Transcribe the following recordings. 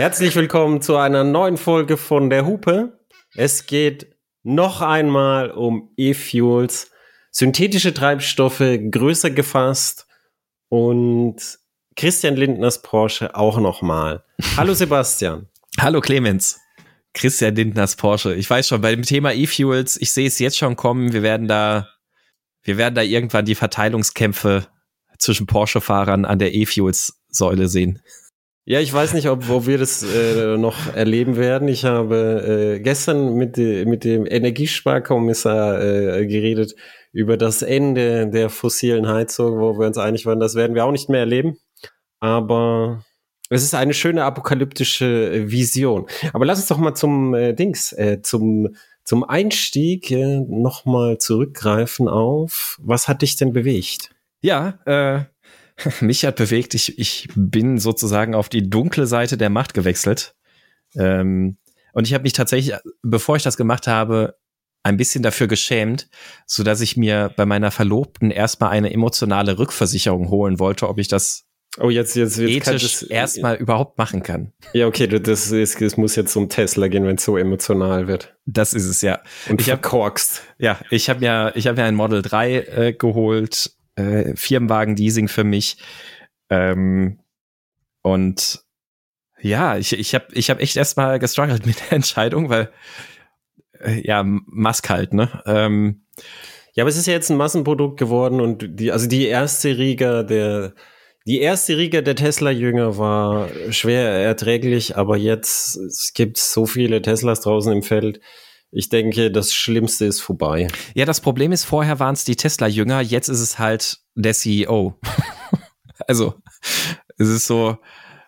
Herzlich willkommen zu einer neuen Folge von der Hupe. Es geht noch einmal um E-Fuels, synthetische Treibstoffe, größer gefasst und Christian Lindners Porsche auch nochmal. Hallo Sebastian. Hallo Clemens. Christian Lindners Porsche. Ich weiß schon, bei dem Thema E-Fuels, ich sehe es jetzt schon kommen. Wir werden da, wir werden da irgendwann die Verteilungskämpfe zwischen Porsche-Fahrern an der E-Fuels-Säule sehen. Ja, ich weiß nicht, ob wo wir das äh, noch erleben werden. Ich habe äh, gestern mit, mit dem Energiesparkommissar äh, geredet über das Ende der fossilen Heizung, wo wir uns einig waren, das werden wir auch nicht mehr erleben. Aber es ist eine schöne apokalyptische Vision. Aber lass uns doch mal zum äh, Dings, äh, zum zum Einstieg äh, nochmal zurückgreifen auf, was hat dich denn bewegt? Ja, äh, mich hat bewegt, ich, ich bin sozusagen auf die dunkle Seite der Macht gewechselt. Ähm, und ich habe mich tatsächlich, bevor ich das gemacht habe, ein bisschen dafür geschämt, so dass ich mir bei meiner Verlobten erstmal eine emotionale Rückversicherung holen wollte, ob ich das oh, jetzt, jetzt, jetzt ethisch erstmal überhaupt machen kann. Ja, okay, das, ist, das muss jetzt zum Tesla gehen, wenn es so emotional wird. Das ist es, ja. Und ich habe korkst. Ja, ich habe ja, ich habe ja ein Model 3 äh, geholt äh, Firmenwagen-Leasing für mich. Ähm, und ja, ich, ich habe ich hab echt erstmal gestruggelt mit der Entscheidung, weil äh, ja, Musk halt, ne? Ähm, ja, aber es ist ja jetzt ein Massenprodukt geworden und die, also die erste Riga der, die erste Riga der Tesla-Jünger war schwer erträglich, aber jetzt es gibt so viele Teslas draußen im Feld ich denke, das Schlimmste ist vorbei. Ja, das Problem ist, vorher waren es die Tesla-Jünger, jetzt ist es halt der CEO. also, es ist so.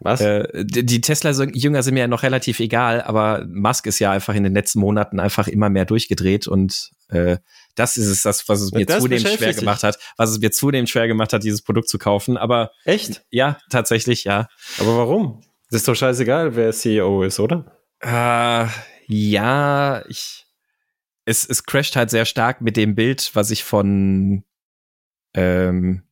Was? Äh, die Tesla-Jünger sind mir ja noch relativ egal, aber Musk ist ja einfach in den letzten Monaten einfach immer mehr durchgedreht und äh, das ist es, das, was es mir zunehmend schwer gemacht hat, was es mir zunehmend schwer gemacht hat, dieses Produkt zu kaufen. Aber echt? Ja, tatsächlich, ja. Aber warum? Das ist doch scheißegal, wer CEO ist, oder? Äh, ja, ich, es, es crasht halt sehr stark mit dem Bild, was ich von ähm,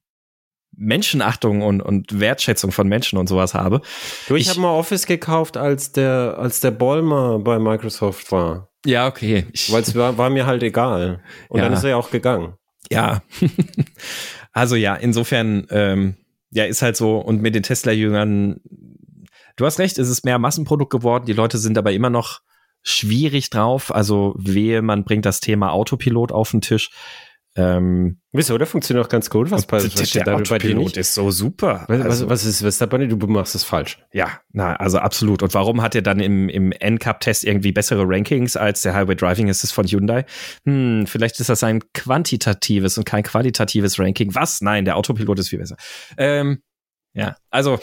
Menschenachtung und, und Wertschätzung von Menschen und sowas habe. Du, ich, ich habe mal Office gekauft, als der, als der Ballmer bei Microsoft war. Ja, okay. Weil es war, war mir halt egal. Und ja. dann ist er ja auch gegangen. Ja. also ja, insofern, ähm, ja, ist halt so, und mit den Tesla-Jüngern, du hast recht, es ist mehr Massenprodukt geworden, die Leute sind aber immer noch schwierig drauf. Also wehe, man bringt das Thema Autopilot auf den Tisch. Ähm, Wieso, der funktioniert auch ganz gut. Was, was der, der da Autopilot ist so super. Was, also, was, ist, was ist dabei? Du machst es falsch. Ja, na, also absolut. Und warum hat er dann im, im NCAP-Test irgendwie bessere Rankings als der Highway Driving Assist von Hyundai? Hm, vielleicht ist das ein quantitatives und kein qualitatives Ranking. Was? Nein, der Autopilot ist viel besser. Ähm, ja, also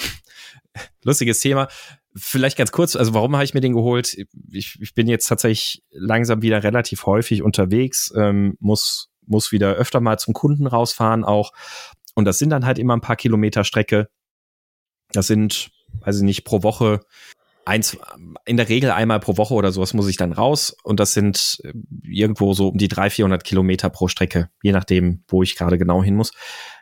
lustiges Thema. Vielleicht ganz kurz, also warum habe ich mir den geholt? Ich, ich bin jetzt tatsächlich langsam wieder relativ häufig unterwegs, ähm, muss, muss wieder öfter mal zum Kunden rausfahren auch. Und das sind dann halt immer ein paar Kilometer Strecke. Das sind, weiß ich nicht, pro Woche eins, in der Regel einmal pro Woche oder sowas muss ich dann raus. Und das sind äh, irgendwo so um die 300, 400 Kilometer pro Strecke, je nachdem, wo ich gerade genau hin muss.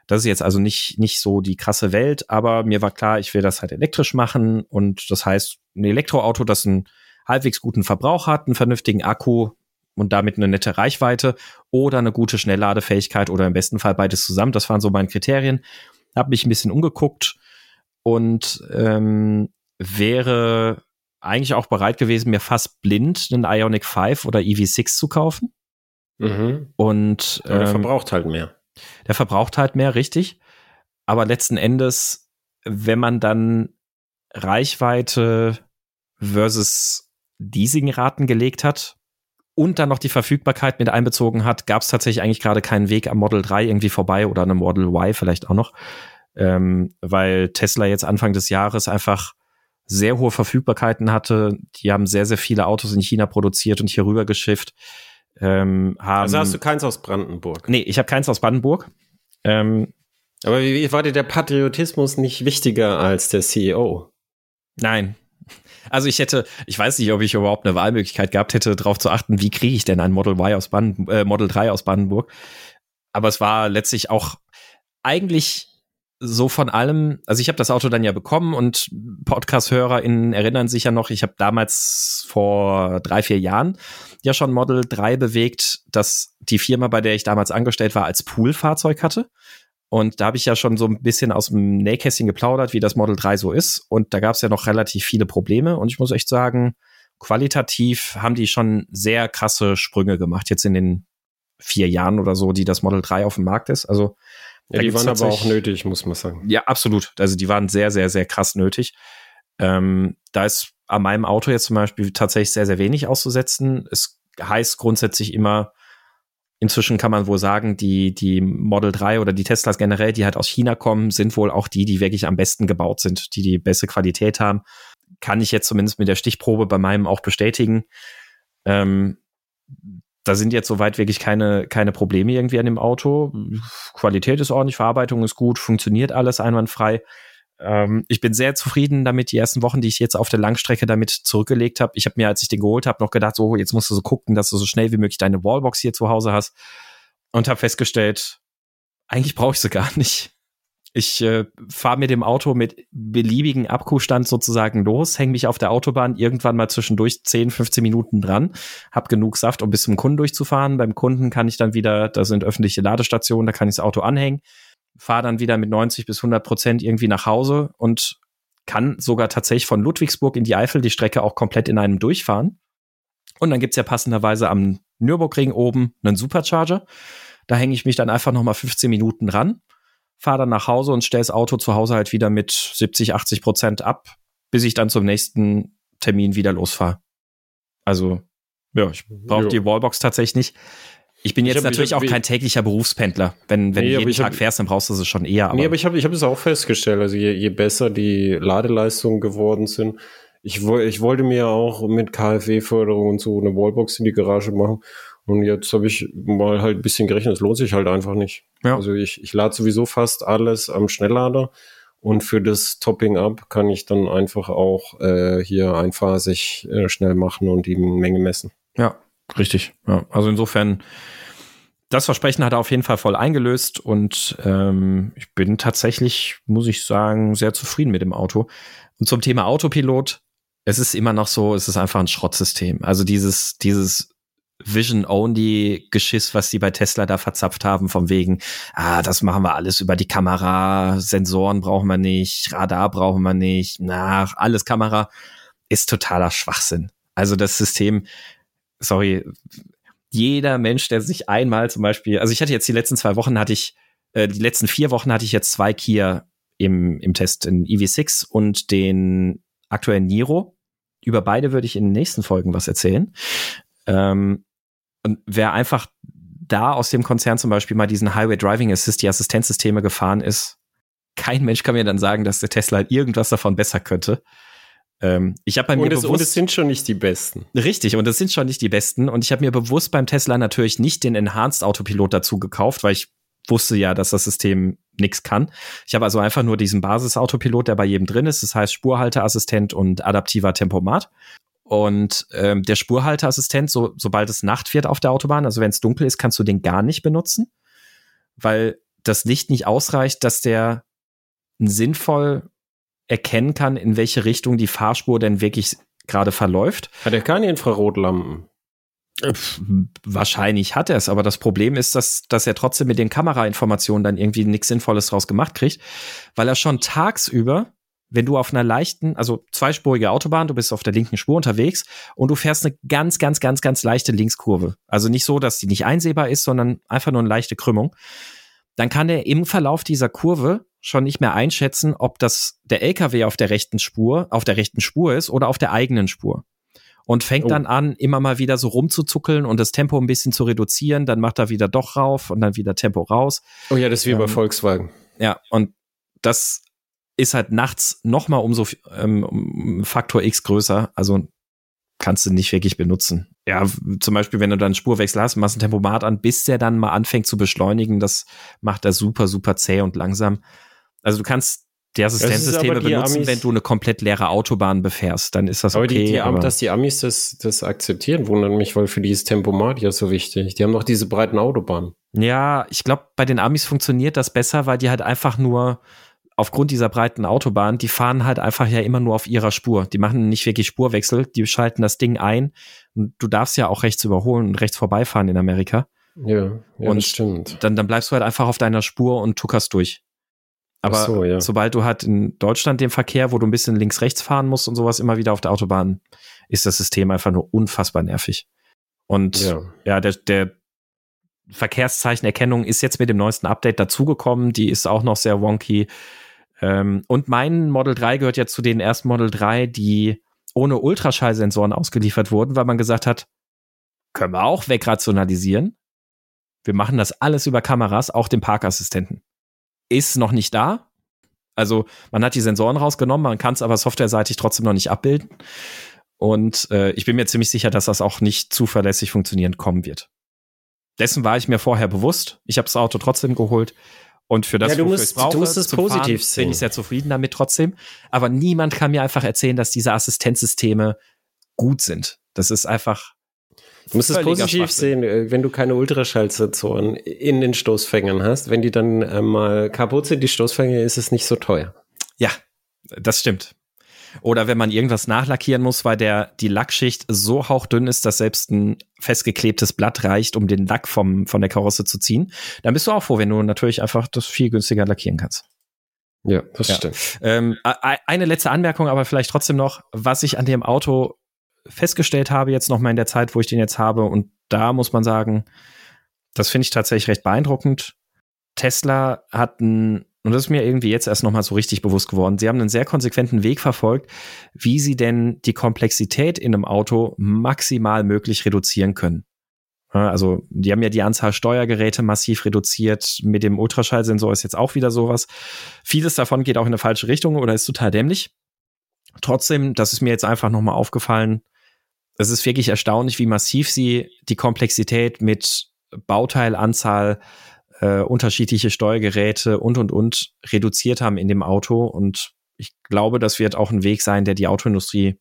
Das ist jetzt also nicht, nicht so die krasse Welt, aber mir war klar, ich will das halt elektrisch machen und das heißt, ein Elektroauto, das einen halbwegs guten Verbrauch hat, einen vernünftigen Akku und damit eine nette Reichweite oder eine gute Schnellladefähigkeit oder im besten Fall beides zusammen. Das waren so meine Kriterien. Hab mich ein bisschen umgeguckt und ähm, wäre eigentlich auch bereit gewesen, mir fast blind einen Ionic 5 oder EV6 zu kaufen. Mhm. Und ähm, der verbraucht halt mehr. Der verbraucht halt mehr, richtig. Aber letzten Endes, wenn man dann Reichweite versus Leasingraten gelegt hat und dann noch die Verfügbarkeit mit einbezogen hat, gab es tatsächlich eigentlich gerade keinen Weg am Model 3 irgendwie vorbei oder einem Model Y vielleicht auch noch. Ähm, weil Tesla jetzt Anfang des Jahres einfach sehr hohe Verfügbarkeiten hatte. Die haben sehr, sehr viele Autos in China produziert und hier rüber geschifft. Ähm, haben, also hast du keins aus Brandenburg? Nee, ich habe keins aus Brandenburg. Ähm, aber wie, wie war dir der Patriotismus nicht wichtiger als der CEO? Nein. Also ich hätte, ich weiß nicht, ob ich überhaupt eine Wahlmöglichkeit gehabt hätte, darauf zu achten, wie kriege ich denn ein Model Y aus Brandenburg, äh, Model 3 aus Brandenburg. Aber es war letztlich auch eigentlich so von allem, also ich habe das Auto dann ja bekommen und Podcast-HörerInnen erinnern sich ja noch, ich habe damals vor drei, vier Jahren ja schon Model 3 bewegt, dass die Firma, bei der ich damals angestellt war, als Poolfahrzeug hatte. Und da habe ich ja schon so ein bisschen aus dem Nähkästchen geplaudert, wie das Model 3 so ist. Und da gab es ja noch relativ viele Probleme. Und ich muss echt sagen, qualitativ haben die schon sehr krasse Sprünge gemacht, jetzt in den vier Jahren oder so, die das Model 3 auf dem Markt ist. Also ja, die waren aber auch nötig, muss man sagen. Ja, absolut. Also die waren sehr, sehr, sehr krass nötig. Ähm, da ist an meinem Auto jetzt zum Beispiel tatsächlich sehr, sehr wenig auszusetzen. Es heißt grundsätzlich immer, inzwischen kann man wohl sagen, die, die Model 3 oder die Teslas generell, die halt aus China kommen, sind wohl auch die, die wirklich am besten gebaut sind, die die beste Qualität haben. Kann ich jetzt zumindest mit der Stichprobe bei meinem auch bestätigen. Ähm, da sind jetzt soweit wirklich keine, keine Probleme irgendwie an dem Auto. Qualität ist ordentlich, Verarbeitung ist gut, funktioniert alles einwandfrei. Ähm, ich bin sehr zufrieden damit, die ersten Wochen, die ich jetzt auf der Langstrecke damit zurückgelegt habe. Ich habe mir, als ich den geholt habe, noch gedacht, so, jetzt musst du so gucken, dass du so schnell wie möglich deine Wallbox hier zu Hause hast. Und habe festgestellt, eigentlich brauche ich sie gar nicht. Ich äh, fahre mit dem Auto mit beliebigen Akkustand sozusagen los, hänge mich auf der Autobahn irgendwann mal zwischendurch 10, 15 Minuten dran, hab genug Saft, um bis zum Kunden durchzufahren. Beim Kunden kann ich dann wieder, da sind öffentliche Ladestationen, da kann ich das Auto anhängen, fahre dann wieder mit 90 bis 100 Prozent irgendwie nach Hause und kann sogar tatsächlich von Ludwigsburg in die Eifel die Strecke auch komplett in einem durchfahren. Und dann gibt's ja passenderweise am Nürburgring oben einen Supercharger. Da hänge ich mich dann einfach nochmal 15 Minuten ran fahre dann nach Hause und stelle das Auto zu Hause halt wieder mit 70, 80 Prozent ab, bis ich dann zum nächsten Termin wieder losfahre. Also, ja, ich brauche die Wallbox tatsächlich nicht. Ich bin jetzt ich hab, natürlich hab, auch kein täglicher Berufspendler. Wenn, wenn nee, du jeden Tag hab, fährst, dann brauchst du sie schon eher. Aber nee, aber ich habe ich hab es auch festgestellt. Also je, je besser die Ladeleistungen geworden sind, ich, ich wollte mir auch mit KfW-Förderung und so eine Wallbox in die Garage machen. Und jetzt habe ich mal halt ein bisschen gerechnet, es lohnt sich halt einfach nicht. Ja. Also ich, ich lade sowieso fast alles am Schnelllader und für das Topping up kann ich dann einfach auch äh, hier einphasig äh, schnell machen und die Menge messen. Ja, richtig. Ja, also insofern, das Versprechen hat er auf jeden Fall voll eingelöst und ähm, ich bin tatsächlich, muss ich sagen, sehr zufrieden mit dem Auto. Und zum Thema Autopilot, es ist immer noch so, es ist einfach ein Schrottsystem. Also dieses, dieses Vision-Only-Geschiss, was die bei Tesla da verzapft haben, vom wegen, ah, das machen wir alles über die Kamera, Sensoren brauchen wir nicht, Radar brauchen wir nicht, nach alles Kamera, ist totaler Schwachsinn. Also das System, sorry, jeder Mensch, der sich einmal zum Beispiel, also ich hatte jetzt die letzten zwei Wochen hatte ich, äh, die letzten vier Wochen hatte ich jetzt zwei Kia im, im Test, den EV6 und den aktuellen Niro. Über beide würde ich in den nächsten Folgen was erzählen. Ähm, und wer einfach da aus dem Konzern zum Beispiel mal diesen Highway Driving Assist, die Assistenzsysteme gefahren ist, kein Mensch kann mir dann sagen, dass der Tesla irgendwas davon besser könnte. Ähm, ich habe bei mir und es, bewusst, und es sind schon nicht die besten. Richtig, und es sind schon nicht die besten. Und ich habe mir bewusst beim Tesla natürlich nicht den Enhanced Autopilot dazu gekauft, weil ich wusste ja, dass das System nichts kann. Ich habe also einfach nur diesen Basis-Autopilot, der bei jedem drin ist. Das heißt Spurhalteassistent und adaptiver Tempomat. Und ähm, der Spurhalteassistent, so, sobald es Nacht wird auf der Autobahn, also wenn es dunkel ist, kannst du den gar nicht benutzen, weil das Licht nicht ausreicht, dass der sinnvoll erkennen kann, in welche Richtung die Fahrspur denn wirklich gerade verläuft. Hat er keine Infrarotlampen? Wahrscheinlich hat er es, aber das Problem ist, dass, dass er trotzdem mit den Kamerainformationen dann irgendwie nichts Sinnvolles draus gemacht kriegt, weil er schon tagsüber wenn du auf einer leichten, also zweispurige Autobahn, du bist auf der linken Spur unterwegs und du fährst eine ganz, ganz, ganz, ganz leichte Linkskurve. Also nicht so, dass die nicht einsehbar ist, sondern einfach nur eine leichte Krümmung. Dann kann er im Verlauf dieser Kurve schon nicht mehr einschätzen, ob das der LKW auf der rechten Spur, auf der rechten Spur ist oder auf der eigenen Spur. Und fängt oh. dann an, immer mal wieder so rumzuzuckeln und das Tempo ein bisschen zu reduzieren. Dann macht er wieder doch rauf und dann wieder Tempo raus. Oh ja, das ist wie ähm, bei Volkswagen. Ja, und das ist halt nachts noch mal umso ähm, um Faktor X größer. Also kannst du nicht wirklich benutzen. Ja, zum Beispiel, wenn du dann Spurwechsel hast, machst ein Tempomat an, bis der dann mal anfängt zu beschleunigen, das macht er super, super zäh und langsam. Also du kannst die Assistenzsysteme die benutzen, Amis, wenn du eine komplett leere Autobahn befährst, dann ist das aber okay. Die, die, aber dass die Amis das, das akzeptieren, wundert mich, weil für dieses Tempomat ja so wichtig. Die haben doch diese breiten Autobahnen. Ja, ich glaube, bei den Amis funktioniert das besser, weil die halt einfach nur aufgrund dieser breiten Autobahn, die fahren halt einfach ja immer nur auf ihrer Spur. Die machen nicht wirklich Spurwechsel, die schalten das Ding ein und du darfst ja auch rechts überholen und rechts vorbeifahren in Amerika. Ja, ja und das stimmt. Dann, dann bleibst du halt einfach auf deiner Spur und tuckerst durch. Aber so, ja. sobald du halt in Deutschland den Verkehr, wo du ein bisschen links-rechts fahren musst und sowas immer wieder auf der Autobahn, ist das System einfach nur unfassbar nervig. Und ja, Ja. der, der Verkehrszeichenerkennung ist jetzt mit dem neuesten Update dazugekommen. Die ist auch noch sehr wonky. Ähm, und mein Model 3 gehört ja zu den ersten Model 3, die ohne Ultraschallsensoren ausgeliefert wurden, weil man gesagt hat, können wir auch wegrationalisieren. Wir machen das alles über Kameras, auch den Parkassistenten. Ist noch nicht da. Also man hat die Sensoren rausgenommen, man kann es aber softwareseitig trotzdem noch nicht abbilden. Und äh, ich bin mir ziemlich sicher, dass das auch nicht zuverlässig funktionieren kommen wird. Dessen war ich mir vorher bewusst. Ich habe das Auto trotzdem geholt. Und für das, Ja, du musst- brauche, du musst es Fahren, positiv sehen. bin ich sehr zufrieden damit trotzdem. Aber niemand kann mir einfach erzählen, dass diese Assistenzsysteme gut sind. Das ist einfach Du musst es positiv sehen, äh, wenn du keine Ultraschallsensoren in den Stoßfängern hast. Wenn die dann äh, mal kaputt sind, die Stoßfänger, ist es nicht so teuer. Ja, das stimmt. Oder wenn man irgendwas nachlackieren muss, weil der, die Lackschicht so hauchdünn ist, dass selbst ein festgeklebtes Blatt reicht, um den Lack vom, von der Karosse zu ziehen, dann bist du auch froh, wenn du natürlich einfach das viel günstiger lackieren kannst. Ja, das Ja. stimmt. Ähm, eine letzte Anmerkung, aber vielleicht trotzdem noch, was ich an dem Auto festgestellt habe, jetzt noch mal in der Zeit, wo ich den jetzt habe, und da muss man sagen, das finde ich tatsächlich recht beeindruckend. Tesla hat ein, und das ist mir irgendwie jetzt erst noch mal so richtig bewusst geworden, sie haben einen sehr konsequenten Weg verfolgt, wie sie denn die Komplexität in einem Auto maximal möglich reduzieren können. Also, die haben ja die Anzahl Steuergeräte massiv reduziert. Mit dem Ultraschallsensor ist jetzt auch wieder sowas. Vieles davon geht auch in eine falsche Richtung oder ist total dämlich. Trotzdem, das ist mir jetzt einfach nochmal aufgefallen. Es ist wirklich erstaunlich, wie massiv sie die Komplexität mit Bauteilanzahl, äh, unterschiedliche Steuergeräte und, und, und reduziert haben in dem Auto. Und ich glaube, das wird auch ein Weg sein, der die Autoindustrie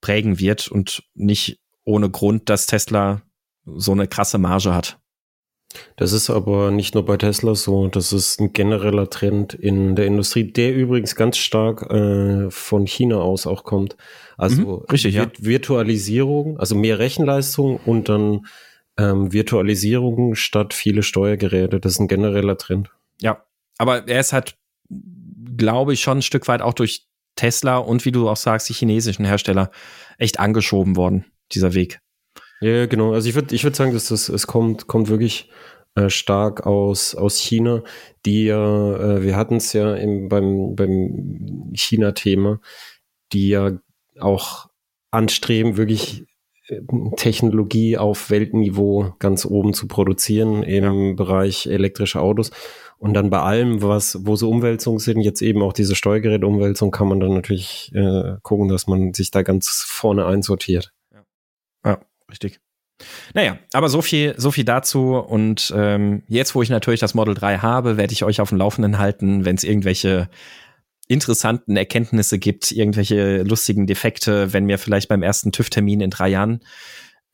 prägen wird und nicht ohne Grund, dass Tesla so eine krasse Marge hat. Das ist aber nicht nur bei Tesla so, das ist ein genereller Trend in der Industrie, der übrigens ganz stark äh, von China aus auch kommt. Also Mhm, richtig, ja. Virt- Virtualisierung, also mehr Rechenleistung und dann ähm, Virtualisierung statt viele Steuergeräte. Das ist ein genereller Trend. Ja, aber er ist halt, glaube ich, schon ein Stück weit auch durch Tesla und wie du auch sagst, die chinesischen Hersteller echt angeschoben worden, dieser Weg. Ja, genau. Also ich würde ich würd sagen, dass das, es kommt, kommt wirklich äh, stark aus, aus China, die ja, äh, wir hatten es ja im, beim, beim China-Thema, die ja auch anstreben, wirklich Technologie auf Weltniveau ganz oben zu produzieren im Bereich elektrische Autos. Und dann bei allem, was, wo so Umwälzungen sind, jetzt eben auch diese Steuergerätumwälzung, kann man dann natürlich äh, gucken, dass man sich da ganz vorne einsortiert. Ja, richtig. Naja, aber so viel, so viel dazu. Und ähm, jetzt, wo ich natürlich das Model 3 habe, werde ich euch auf dem Laufenden halten, wenn es irgendwelche interessanten Erkenntnisse gibt, irgendwelche lustigen Defekte, wenn mir vielleicht beim ersten TÜV-Termin in drei Jahren,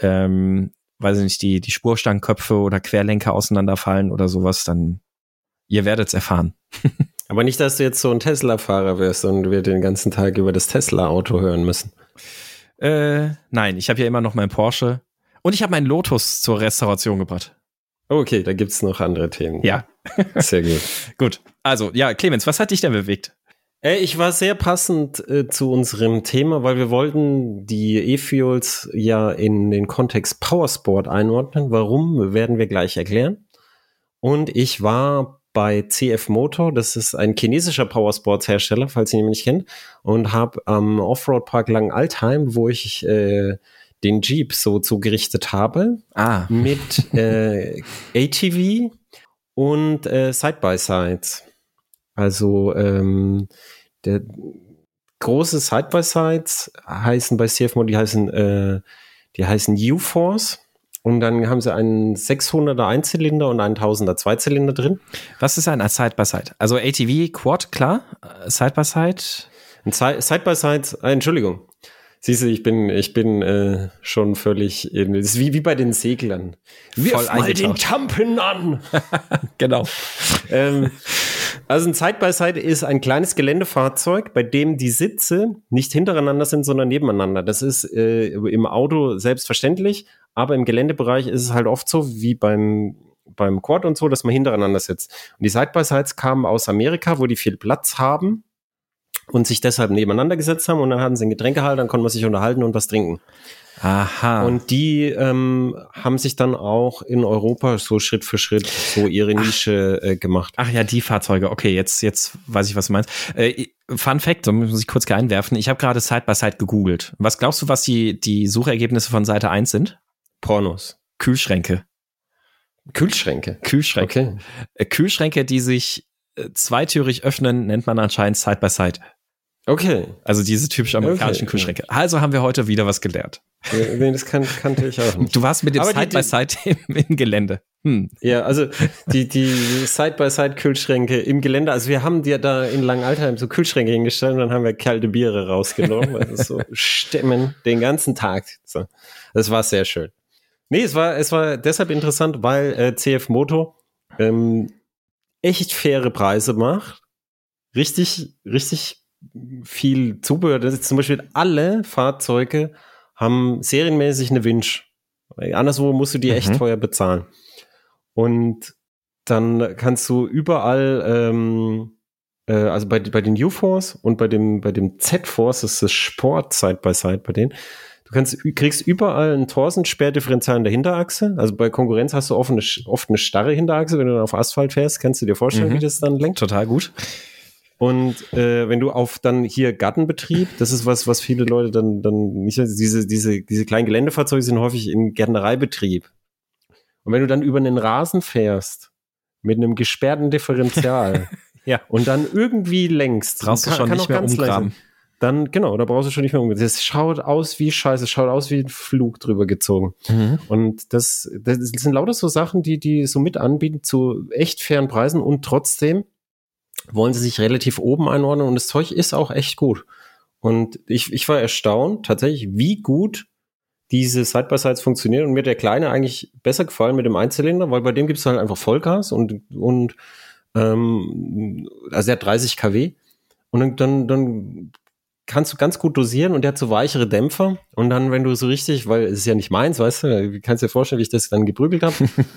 ähm, weiß ich nicht, die, die Spurstangenköpfe oder Querlenker auseinanderfallen oder sowas, dann ihr werdet es erfahren. Aber nicht, dass du jetzt so ein Tesla-Fahrer wirst und wir den ganzen Tag über das Tesla-Auto hören müssen. Äh, nein, ich habe ja immer noch meinen Porsche und ich habe meinen Lotus zur Restauration gebracht. Okay, da gibt's noch andere Themen. Ja, Sehr gut. gut. Also, ja, Clemens, was hat dich denn bewegt? Ich war sehr passend äh, zu unserem Thema, weil wir wollten die E-Fuels ja in den Kontext Powersport einordnen. Warum, werden wir gleich erklären. Und ich war bei CF Motor, das ist ein chinesischer Powersports-Hersteller, falls ihr ihn nicht kennt, und habe am Offroad-Park Langenaltheim, wo ich äh, den Jeep so zugerichtet habe, Ah, mit äh, ATV und äh, Side-by-Sides. Also ähm, der große Side-by-Sides heißen bei CFMO, die heißen, äh, die heißen U-Force. Und dann haben sie einen 600er Einzylinder und einen 1000er Zweizylinder drin. was ist ein Side-by-Side? Also ATV, Quad, klar. Äh, Side-by-Side. Side-by-Side, äh, Entschuldigung. Siehst du, ich bin, ich bin äh, schon völlig in, das ist wie, wie bei den Seglern. Voll Wirf mal den. Tampen an! Genau. ähm, Also ein Side-by-Side ist ein kleines Geländefahrzeug, bei dem die Sitze nicht hintereinander sind, sondern nebeneinander. Das ist äh, im Auto selbstverständlich, aber im Geländebereich ist es halt oft so, wie beim, beim Quad und so, dass man hintereinander sitzt. Und die Side-by-Sides kamen aus Amerika, wo die viel Platz haben und sich deshalb nebeneinander gesetzt haben und dann hatten sie einen Getränkehalter, dann konnte man sich unterhalten und was trinken. Aha. Und die ähm, haben sich dann auch in Europa so Schritt für Schritt so ihre Nische äh, gemacht. Ach ja, die Fahrzeuge. Okay, jetzt, jetzt weiß ich, was du meinst. Äh, Fun Fact, da muss ich kurz einwerfen. Ich habe gerade Side by Side gegoogelt. Was glaubst du, was die, die Suchergebnisse von Seite 1 sind? Pornos. Kühlschränke. Kühlschränke. Kühlschränke. Okay. Äh, Kühlschränke, die sich äh, zweitürig öffnen, nennt man anscheinend Side by Side. Okay. Also diese typisch amerikanischen Okay. Kühlschränke. Also haben wir heute wieder was gelernt. Nee, das kann, kannte ich auch nicht. Du warst mit dem die- Side im Gelände. Hm. Ja, also die, die Side-by-Side-Kühlschränke im Gelände, also wir haben dir da in Langaltheim so Kühlschränke hingestellt und dann haben wir kalte Biere rausgenommen. Also so Stimmen den ganzen Tag. So. Das war sehr schön. Nee, es war, es war deshalb interessant, weil äh, CF Moto ähm, echt faire Preise macht. Richtig, richtig viel Zubehör. Das ist zum Beispiel alle Fahrzeuge haben serienmäßig eine Winch. Anderswo musst du die echt Mhm. teuer bezahlen. Und dann kannst du überall, ähm, äh, also bei, bei den U-Force und bei dem, bei dem Z-Force, das ist das Sport Side by Side bei denen, du kannst, kriegst überall einen Torsensperrdifferenzial in der Hinterachse. Also bei Konkurrenz hast du oft eine, oft eine starre Hinterachse. Wenn du dann auf Asphalt fährst, kannst du dir vorstellen, Mhm. wie das dann lenkt. Total gut. Und äh, wenn du auf dann hier Gartenbetrieb, das ist was, was viele Leute dann, dann nicht, diese, diese, diese kleinen Geländefahrzeuge sind häufig in Gärtnereibetrieb. Und wenn du dann über einen Rasen fährst, mit einem gesperrten Differential Ja. und dann irgendwie längst, Brauchst du kann- schon kann nicht mehr umgraben. Dann, genau, da brauchst du schon nicht mehr umgehen. Das schaut aus wie Scheiße, es schaut aus wie ein Flug drüber gezogen. Mhm. Und das, das sind lauter so Sachen, die die so mit anbieten zu echt fairen Preisen und trotzdem wollen sie sich relativ oben einordnen und das Zeug ist auch echt gut. Und ich, ich war erstaunt tatsächlich, wie gut diese Side-by-Sides funktionieren und mir der Kleine eigentlich besser gefallen mit dem Einzylinder, weil bei dem gibt's halt einfach Vollgas und, und ähm, also er hat 30 kW und dann, dann, dann kannst du ganz gut dosieren und der hat so weichere Dämpfer und dann, wenn du so richtig, weil es ist ja nicht meins, weißt du, kannst dir vorstellen, wie ich das dann geprügelt habe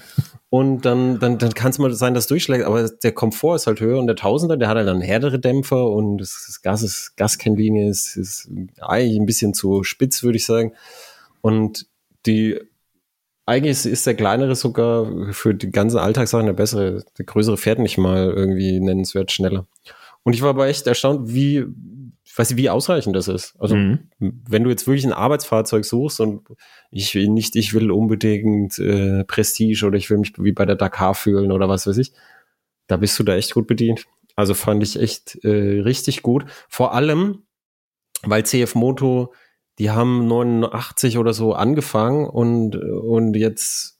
und dann, dann, dann kann es mal sein, dass es durchschlägt, aber der Komfort ist halt höher und der Tausender, der hat halt dann härtere Dämpfer und das, Gas ist, Gaskennlinie ist, ist eigentlich ein bisschen zu spitz, würde ich sagen und die eigentlich ist, ist der kleinere sogar für die ganzen Alltagssachen der bessere, der größere fährt nicht mal irgendwie nennenswert schneller. Und ich war aber echt erstaunt, wie, ich weiß nicht, wie ausreichend das ist. Also, Mhm. wenn du jetzt wirklich ein Arbeitsfahrzeug suchst und ich will nicht, ich will unbedingt äh, Prestige oder ich will mich wie bei der Dakar fühlen oder was weiß ich, da bist du da echt gut bedient. Also fand ich echt äh, richtig gut. Vor allem, weil CF Moto, die haben 89 oder so angefangen und, und jetzt,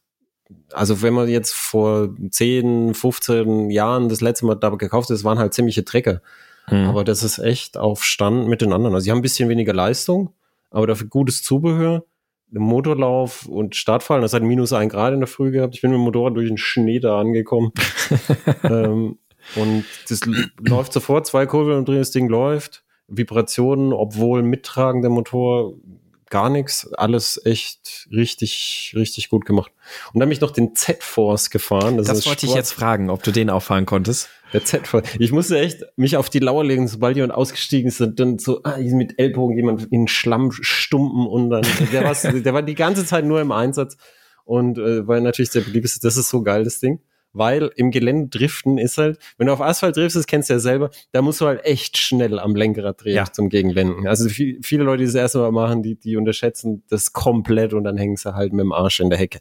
also wenn man jetzt vor 10, 15 Jahren das letzte Mal da gekauft ist, waren halt ziemliche Trecker. Mhm. Aber das ist echt auf Stand mit den anderen. Also sie haben ein bisschen weniger Leistung, aber dafür gutes Zubehör, Motorlauf und Startfallen. Das hat minus ein Grad in der Früh gehabt. Ich bin mit dem Motorrad durch den Schnee da angekommen. ähm, und das läuft sofort, zwei Kurbeln und das Ding läuft. Vibrationen, obwohl mittragender Motor, gar nichts. Alles echt richtig, richtig gut gemacht. Und dann bin ich noch den Z-Force gefahren. Das ist wollte ich Sport- jetzt fragen, ob du den auffahren konntest. Der Z-Force. Ich musste echt mich auf die Lauer legen, sobald jemand ausgestiegen ist und dann so ah, mit Ellbogen jemand in Schlamm stumpen und dann, der, war, der war die ganze Zeit nur im Einsatz und äh, war natürlich sehr beliebt. ist. Das ist so geil, das Ding. Weil im Gelände driften ist halt, wenn du auf Asphalt driftest, kennst du ja selber, da musst du halt echt schnell am Lenkrad drehen Ja. zum Gegenlenken. Also viel, viele Leute, die das erste Mal machen, die, die unterschätzen das komplett und dann hängen sie halt mit dem Arsch in der Hecke.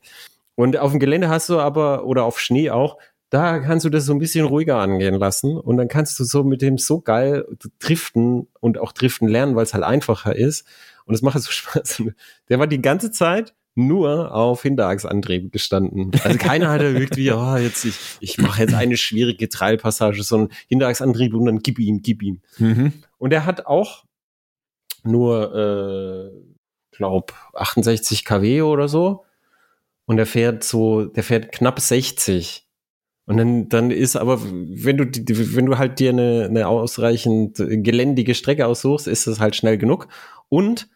Und auf dem Gelände hast du aber, oder auf Schnee auch, da kannst du das so ein bisschen ruhiger angehen lassen und dann kannst du so mit dem so geil driften und auch driften lernen, weil es halt einfacher ist und es macht so Spaß. Der war die ganze Zeit nur auf Hinterachsantrieb gestanden. Also keiner hatte irgendwie, oh, jetzt ich, ich mache jetzt eine schwierige Trailpassage, so ein Hinterachsantrieb und dann gib ihm, gib ihm. Mhm. Und er hat auch nur, äh, glaub, 68 kW oder so. Und er fährt so, der fährt knapp 60. Und dann, dann ist aber, wenn du, wenn du halt dir eine, eine ausreichend geländige Strecke aussuchst, ist das halt schnell genug. Und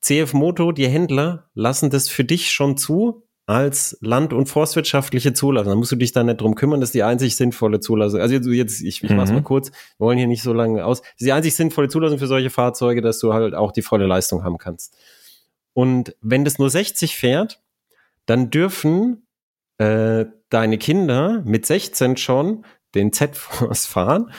CF Moto, die Händler lassen das für dich schon zu als land- und forstwirtschaftliche Zulassung. Da musst du dich da nicht drum kümmern, das ist die einzig sinnvolle Zulassung. Also jetzt, jetzt ich, ich mach's mhm. mal kurz, wir wollen hier nicht so lange aus. Das ist die einzig sinnvolle Zulassung für solche Fahrzeuge, dass du halt auch die volle Leistung haben kannst. Und wenn das nur 60 fährt, dann dürfen äh, deine Kinder mit 16 schon den Z-Force fahren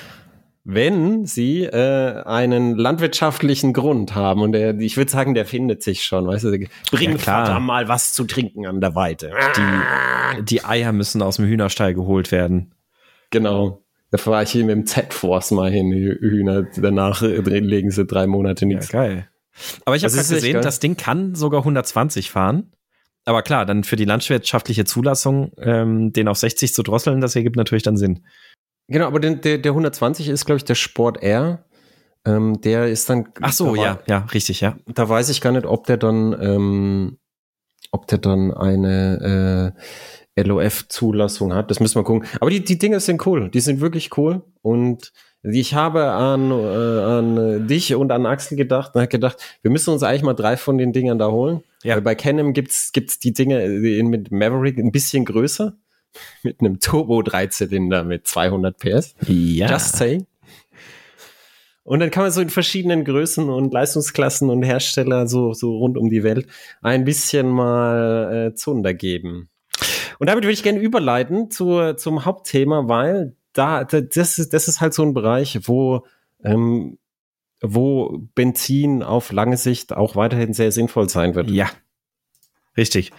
wenn sie äh, einen landwirtschaftlichen Grund haben und der, ich würde sagen, der findet sich schon, weißt du, bring ja, Vater mal was zu trinken an der Weite. Die, die Eier müssen aus dem Hühnerstall geholt werden. Genau. Da fahre ich hier mit dem Z-Force mal hin, Hühner, danach legen sie drei Monate nichts. Ja, geil. Aber ich habe gesehen, das Ding kann sogar 120 fahren. Aber klar, dann für die landwirtschaftliche Zulassung ähm, den auf 60 zu drosseln, das ergibt natürlich dann Sinn. Genau, aber den, der, der 120 ist, glaube ich, der Sport R. Ähm, der ist dann. Ach so, ja, war, ja, richtig, ja. Da weiß ich gar nicht, ob der dann, ähm, ob der dann eine äh, LOF-Zulassung hat. Das müssen wir gucken. Aber die, die Dinge sind cool. Die sind wirklich cool. Und ich habe an, äh, an dich und an Axel gedacht und gedacht, wir müssen uns eigentlich mal drei von den Dingern da holen. Ja. Weil bei Canem gibt's gibt's die Dinge mit Maverick ein bisschen größer mit einem Turbo-Dreizylinder mit 200 PS. Ja. Just say. Und dann kann man so in verschiedenen Größen und Leistungsklassen und Hersteller so, so rund um die Welt ein bisschen mal äh, Zunder geben. Und damit würde ich gerne überleiten zu, zum Hauptthema, weil da, das ist, das ist halt so ein Bereich, wo, ähm, wo Benzin auf lange Sicht auch weiterhin sehr sinnvoll sein wird. Ja. Richtig.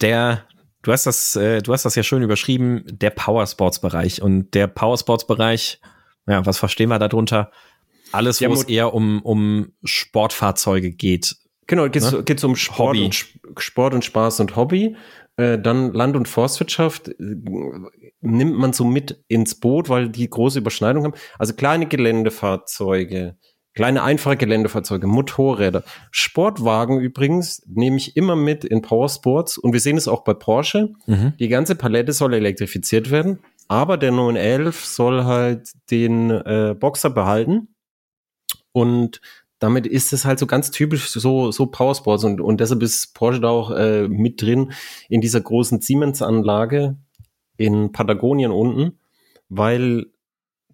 Der Du hast das, äh, du hast das ja schön überschrieben, der Powersports-Bereich. Und der Powersports-Bereich, ja, was verstehen wir darunter? Alles, wo es eher um, um Sportfahrzeuge geht. Genau, geht es ne? geht's um Sport und, Sport und Spaß und Hobby. Äh, dann Land- und Forstwirtschaft äh, nimmt man so mit ins Boot, weil die große Überschneidung haben. Also kleine Geländefahrzeuge, Kleine einfache Geländefahrzeuge, Motorräder. Sportwagen übrigens nehme ich immer mit in Powersports und wir sehen es auch bei Porsche. Mhm. Die ganze Palette soll elektrifiziert werden, aber der 911 soll halt den äh, Boxer behalten und damit ist es halt so ganz typisch so, so Powersports und, und deshalb ist Porsche da auch äh, mit drin in dieser großen Siemens-Anlage in Patagonien unten, weil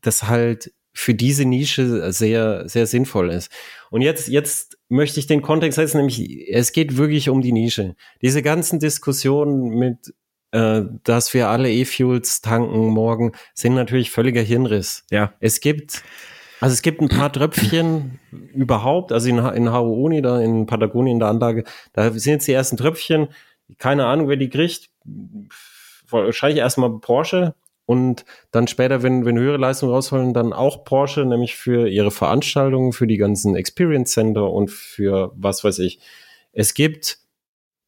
das halt für diese Nische sehr, sehr sinnvoll ist. Und jetzt, jetzt möchte ich den Kontext setzen, nämlich es geht wirklich um die Nische. Diese ganzen Diskussionen mit, äh, dass wir alle E-Fuels tanken morgen, sind natürlich völliger Hirnriss. Ja. Es gibt, also es gibt ein paar Tröpfchen überhaupt, also in, in Haruoni, da in Patagonien in der Anlage, da sind jetzt die ersten Tröpfchen. Keine Ahnung, wer die kriegt. Wahrscheinlich erstmal Porsche, und dann später, wenn, wenn höhere Leistungen rausholen, dann auch Porsche, nämlich für ihre Veranstaltungen, für die ganzen Experience Center und für was weiß ich. Es gibt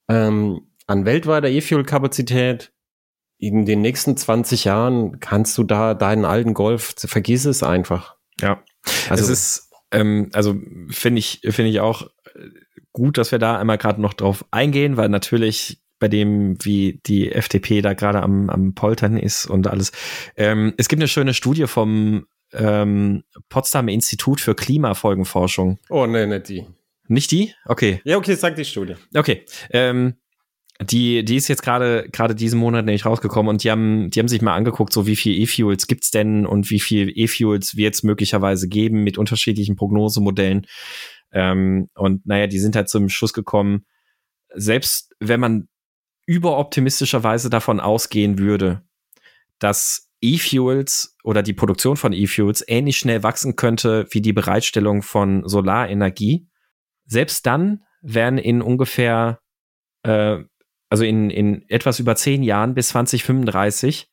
ähm, an weltweiter E-Fuel-Kapazität in den nächsten 20 Jahren kannst du da deinen alten Golf, vergiss es einfach. Ja, also es ist, ähm, also finde ich, finde ich auch gut, dass wir da einmal gerade noch drauf eingehen, weil natürlich bei dem, wie die FDP da gerade am, am Poltern ist und alles. Ähm, es gibt eine schöne Studie vom ähm, Potsdamer Institut für Klimafolgenforschung. Oh, nee, nicht die. Nicht die? Okay. Ja, okay, sag die Studie. Okay. Ähm, die, die ist jetzt gerade gerade diesen Monat nämlich rausgekommen und die haben, die haben sich mal angeguckt, so wie viel E-Fuels gibt's denn und wie viel E-Fuels wird es möglicherweise geben mit unterschiedlichen Prognosemodellen. Ähm, und naja, die sind halt zum Schluss gekommen, selbst wenn man überoptimistischerweise davon ausgehen würde, dass E-Fuels oder die Produktion von E-Fuels ähnlich schnell wachsen könnte wie die Bereitstellung von Solarenergie, selbst dann werden in ungefähr, äh, also in, in etwas über zehn Jahren bis 2035,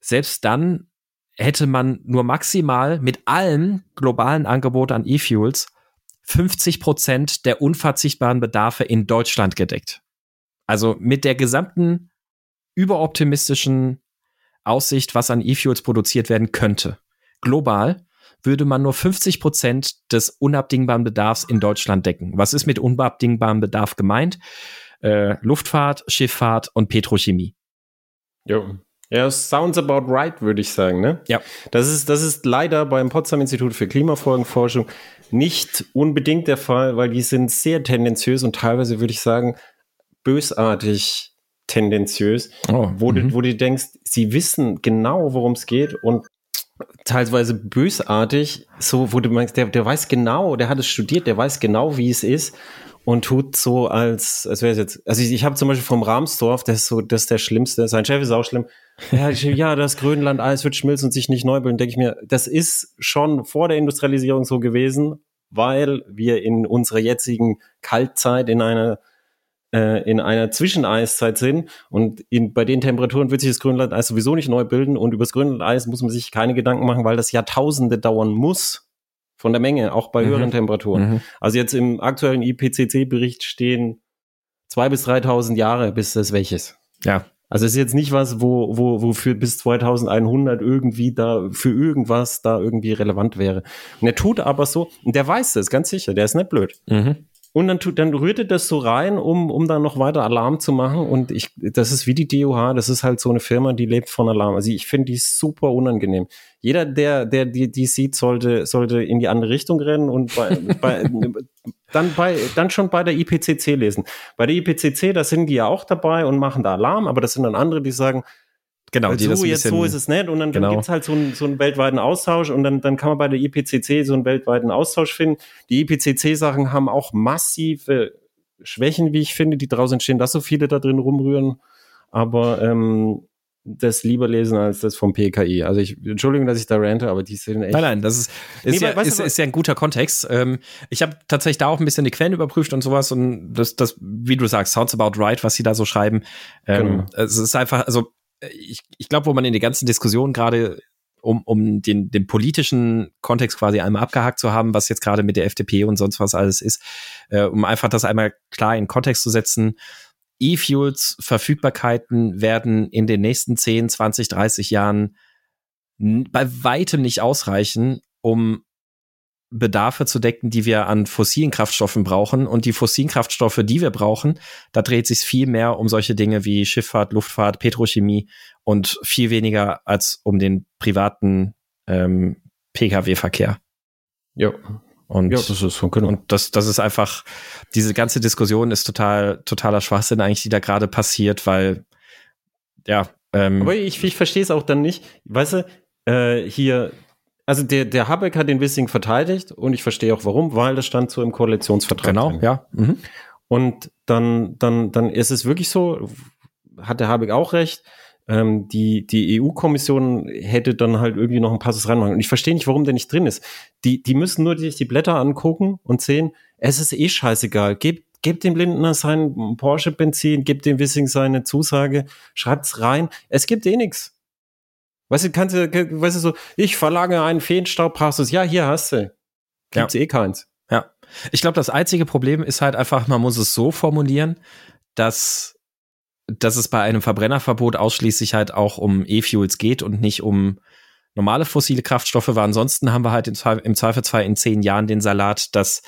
selbst dann hätte man nur maximal mit allen globalen Angeboten an E-Fuels 50 Prozent der unverzichtbaren Bedarfe in Deutschland gedeckt. Also mit der gesamten überoptimistischen Aussicht, was an E-Fuels produziert werden könnte. Global würde man nur 50 Prozent des unabdingbaren Bedarfs in Deutschland decken. Was ist mit unabdingbarem Bedarf gemeint? Äh, Luftfahrt, Schifffahrt und Petrochemie. Jo. Ja, sounds about right, würde ich sagen, ne? Ja. Das ist, das ist leider beim Potsdam Institut für Klimafolgenforschung nicht unbedingt der Fall, weil die sind sehr tendenziös und teilweise würde ich sagen bösartig tendenziös, oh, wo, du, mhm. wo du denkst, sie wissen genau, worum es geht und teilweise bösartig, so wo du meinst, der, der weiß genau, der hat es studiert, der weiß genau, wie es ist und tut so als, als wäre es jetzt, also ich, ich habe zum Beispiel vom Rahmsdorf, das ist so, das ist der Schlimmste, sein Chef ist auch schlimm, ja, ja das Grönland, Eis wird schmilzen und sich nicht neu bilden, denke ich mir, das ist schon vor der Industrialisierung so gewesen, weil wir in unserer jetzigen Kaltzeit in einer äh, in einer Zwischeneiszeit sind und in, bei den Temperaturen wird sich das Grönlandeis sowieso nicht neu bilden und über das Grönlandeis muss man sich keine Gedanken machen, weil das Jahrtausende dauern muss von der Menge, auch bei mhm. höheren Temperaturen. Mhm. Also jetzt im aktuellen IPCC-Bericht stehen zwei bis 3.000 Jahre, bis das weg ist. Ja. Also es ist jetzt nicht was, wo, wo, wo für bis 2100 irgendwie da, für irgendwas da irgendwie relevant wäre. Und er tut aber so, und der weiß das, ganz sicher, der ist nicht blöd. Mhm. Und dann, tut, dann rührt er das so rein, um, um dann noch weiter Alarm zu machen. Und ich, das ist wie die DOH, das ist halt so eine Firma, die lebt von Alarm. Also ich finde die super unangenehm. Jeder, der, der die, die sieht, sollte, sollte in die andere Richtung rennen und bei, bei, dann bei, dann schon bei der IPCC lesen. Bei der IPCC, da sind die ja auch dabei und machen da Alarm, aber das sind dann andere, die sagen, Genau, die so, jetzt so ist es nicht. Und dann, genau. dann gibt es halt so einen, so einen weltweiten Austausch und dann, dann kann man bei der IPCC so einen weltweiten Austausch finden. Die IPCC-Sachen haben auch massive Schwächen, wie ich finde, die daraus entstehen, dass so viele da drin rumrühren. Aber ähm, das lieber lesen als das vom PKI. Also ich, Entschuldigung, dass ich da rante, aber die sind echt. Nein, nein, das ist, ist, nee, ja, ist, ist, ja ein guter Kontext. Ähm, ich habe tatsächlich da auch ein bisschen die Quellen überprüft und sowas und das, das, wie du sagst, sounds about right, was sie da so schreiben. Ähm, genau. Es ist einfach, also ich, ich glaube, wo man in die ganzen Diskussionen gerade um, um den, den politischen Kontext quasi einmal abgehakt zu haben, was jetzt gerade mit der FDP und sonst was alles ist, äh, um einfach das einmal klar in Kontext zu setzen. E-Fuels Verfügbarkeiten werden in den nächsten 10, 20, 30 Jahren bei weitem nicht ausreichen, um Bedarfe zu decken, die wir an fossilen Kraftstoffen brauchen. Und die fossilen Kraftstoffe, die wir brauchen, da dreht sich viel mehr um solche Dinge wie Schifffahrt, Luftfahrt, Petrochemie und viel weniger als um den privaten ähm, Pkw-Verkehr. Ja. Und, ja, das ist genau. und das, das ist einfach, diese ganze Diskussion ist total, totaler Schwachsinn eigentlich, die da gerade passiert, weil, ja. Ähm, Aber ich, ich verstehe es auch dann nicht. Weißt du, äh, hier also der, der Habeck hat den Wissing verteidigt und ich verstehe auch warum, weil das stand so im Koalitionsvertrag. Genau, drin. ja. Mhm. Und dann, dann, dann ist es wirklich so, hat der Habeck auch recht, ähm, die, die EU-Kommission hätte dann halt irgendwie noch ein Passus reinmachen. Und ich verstehe nicht, warum der nicht drin ist. Die, die müssen nur sich die Blätter angucken und sehen, es ist eh scheißegal. Gebt, gebt dem Lindner sein Porsche-Benzin, gebt dem Wissing seine Zusage, schreibt's rein. Es gibt eh nichts. Weißt du, kannst du, weißt du so, ich verlange einen Feenstaubpassus. Ja, hier hast du. Gibt's ja. eh keins. Ja. Ich glaube, das einzige Problem ist halt einfach, man muss es so formulieren, dass, dass es bei einem Verbrennerverbot ausschließlich halt auch um E-Fuels geht und nicht um normale fossile Kraftstoffe, weil ansonsten haben wir halt im Zweifelsfall in zehn Jahren den Salat, dass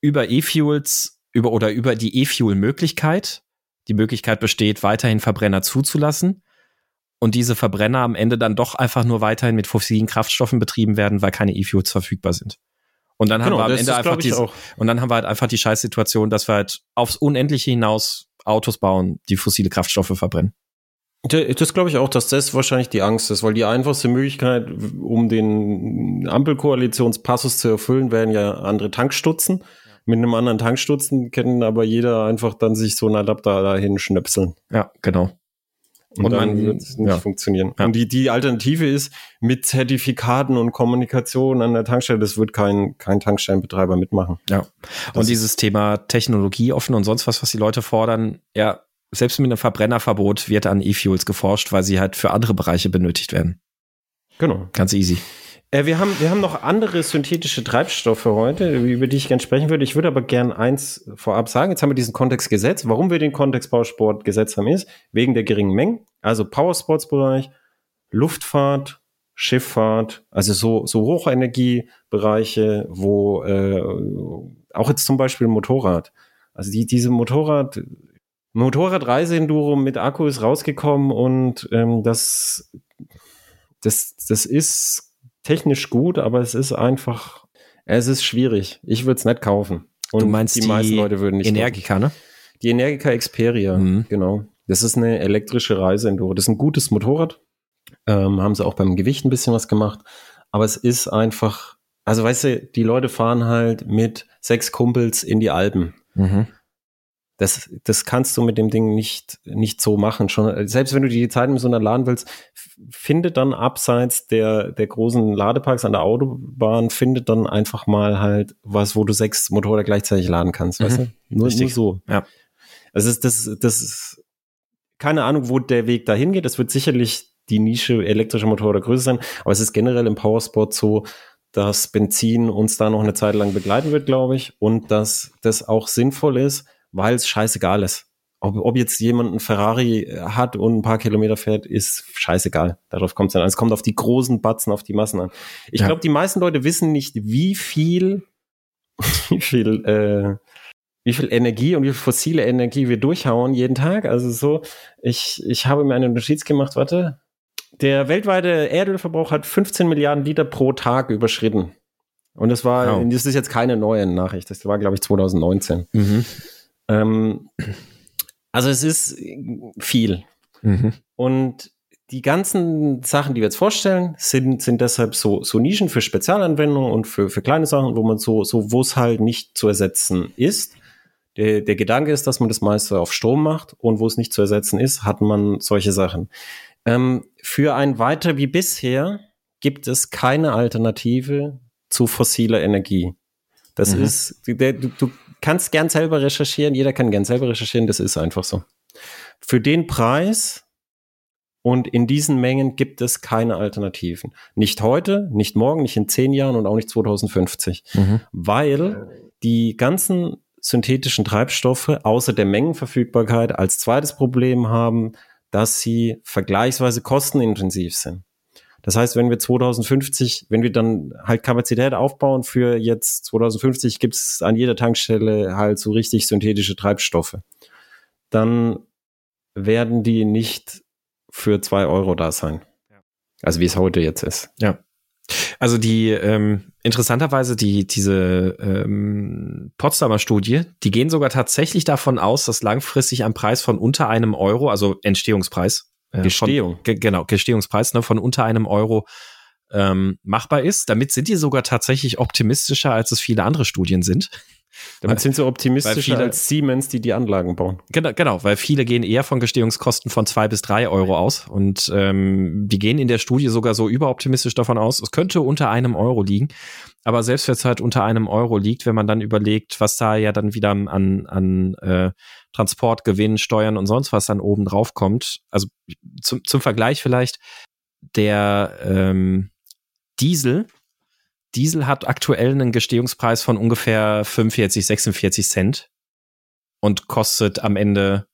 über E-Fuels über oder über die E-Fuel-Möglichkeit die Möglichkeit besteht, weiterhin Verbrenner zuzulassen und diese Verbrenner am Ende dann doch einfach nur weiterhin mit fossilen Kraftstoffen betrieben werden, weil keine E-Fuels verfügbar sind. Und dann genau, haben wir am Ende einfach diese, und dann haben wir halt einfach die Scheißsituation, dass wir halt aufs Unendliche hinaus Autos bauen, die fossile Kraftstoffe verbrennen. Das glaube ich auch, dass das wahrscheinlich die Angst ist, weil die einfachste Möglichkeit, um den Ampelkoalitionspassus zu erfüllen, wären ja andere Tankstutzen. Mit einem anderen Tankstutzen können aber jeder einfach dann sich so einen Adapter dahin schnöpseln. Ja, genau. Und, und dann wird es nicht ja. funktionieren. Ja. Und die, die Alternative ist, mit Zertifikaten und Kommunikation an der Tankstelle, das wird kein, kein Tankstellenbetreiber mitmachen. Ja. Das und dieses Thema Technologie offen und sonst was, was die Leute fordern, ja, selbst mit einem Verbrennerverbot wird an E-Fuels geforscht, weil sie halt für andere Bereiche benötigt werden. Genau. Ganz easy. Äh, wir, haben, wir haben noch andere synthetische Treibstoffe heute, über die ich gerne sprechen würde. Ich würde aber gern eins vorab sagen. Jetzt haben wir diesen Kontext gesetzt. Warum wir den Kontext Bausport gesetzt haben, ist wegen der geringen Mengen. Also Powersports-Bereich, Luftfahrt, Schifffahrt, also so, so Hochenergiebereiche, wo äh, auch jetzt zum Beispiel Motorrad. Also die, diese Motorrad, Motorradreise-Enduro mit Akku ist rausgekommen und ähm, das, das, das ist technisch gut, aber es ist einfach, es ist schwierig. Ich würde es nicht kaufen. Und du meinst die, meisten Leute würden nicht Energica, kaufen. ne? Die Energica Xperia, mhm. genau. Das ist eine elektrische Reise-Enduro. Das ist ein gutes Motorrad. Ähm, haben sie auch beim Gewicht ein bisschen was gemacht. Aber es ist einfach, also weißt du, die Leute fahren halt mit sechs Kumpels in die Alpen. Mhm. Das, das kannst du mit dem Ding nicht, nicht so machen. Schon, selbst wenn du die Zeit mit so einer laden willst, findet dann abseits der, der großen Ladeparks an der Autobahn, findet dann einfach mal halt was, wo du sechs Motorräder gleichzeitig laden kannst, mhm. weißt du? Nur, nur so. Ja. Also das, das, das ist keine Ahnung, wo der Weg dahin geht. Es wird sicherlich die Nische elektrischer Motorräder größer sein, aber es ist generell im Powersport so, dass Benzin uns da noch eine Zeit lang begleiten wird, glaube ich, und dass das auch sinnvoll ist, weil es scheißegal ist. Ob, ob jetzt jemand einen Ferrari hat und ein paar Kilometer fährt, ist scheißegal. Darauf kommt es an. Es kommt auf die großen Batzen, auf die Massen an. Ich ja. glaube, die meisten Leute wissen nicht, wie viel, wie viel, äh, wie viel Energie und wie viel fossile Energie wir durchhauen jeden Tag. Also so, ich, ich habe mir eine Notiz gemacht, warte, der weltweite Erdölverbrauch hat 15 Milliarden Liter pro Tag überschritten. Und das war, oh. das ist jetzt keine neue Nachricht, das war, glaube ich, 2019. Mhm. Ähm, also es ist viel. Mhm. Und die ganzen Sachen, die wir jetzt vorstellen, sind, sind deshalb so, so Nischen für Spezialanwendungen und für, für kleine Sachen, wo man so, so, wo es halt nicht zu ersetzen ist. Der, der Gedanke ist, dass man das meiste auf Strom macht und wo es nicht zu ersetzen ist, hat man solche Sachen. Ähm, für ein weiter wie bisher gibt es keine Alternative zu fossiler Energie. Das mhm. ist, du, du kannst gern selber recherchieren, jeder kann gern selber recherchieren, das ist einfach so. Für den Preis und in diesen Mengen gibt es keine Alternativen. Nicht heute, nicht morgen, nicht in zehn Jahren und auch nicht 2050. Mhm. Weil die ganzen synthetischen Treibstoffe außer der Mengenverfügbarkeit als zweites Problem haben, dass sie vergleichsweise kostenintensiv sind. Das heißt, wenn wir 2050, wenn wir dann halt Kapazität aufbauen für jetzt 2050 gibt es an jeder Tankstelle halt so richtig synthetische Treibstoffe, dann werden die nicht für zwei Euro da sein. Also wie es heute jetzt ist. Ja. Also die ähm, interessanterweise die diese ähm, Potsdamer Studie, die gehen sogar tatsächlich davon aus, dass langfristig ein Preis von unter einem Euro, also Entstehungspreis, äh, Gestehung, von, ge genau Gestehungspreis, ne, von unter einem Euro ähm, machbar ist. Damit sind die sogar tatsächlich optimistischer, als es viele andere Studien sind. Damit sind sie optimistischer viele, als Siemens, die die Anlagen bauen. Genau, genau, weil viele gehen eher von Gestehungskosten von zwei bis drei Euro aus und ähm, die gehen in der Studie sogar so überoptimistisch davon aus, es könnte unter einem Euro liegen. Aber selbst wenn es halt unter einem Euro liegt, wenn man dann überlegt, was da ja dann wieder an, an äh, Transportgewinn, Steuern und sonst was dann oben drauf kommt, also zum, zum Vergleich vielleicht, der ähm, Diesel Diesel hat aktuell einen Gestehungspreis von ungefähr 45, 46 Cent und kostet am Ende,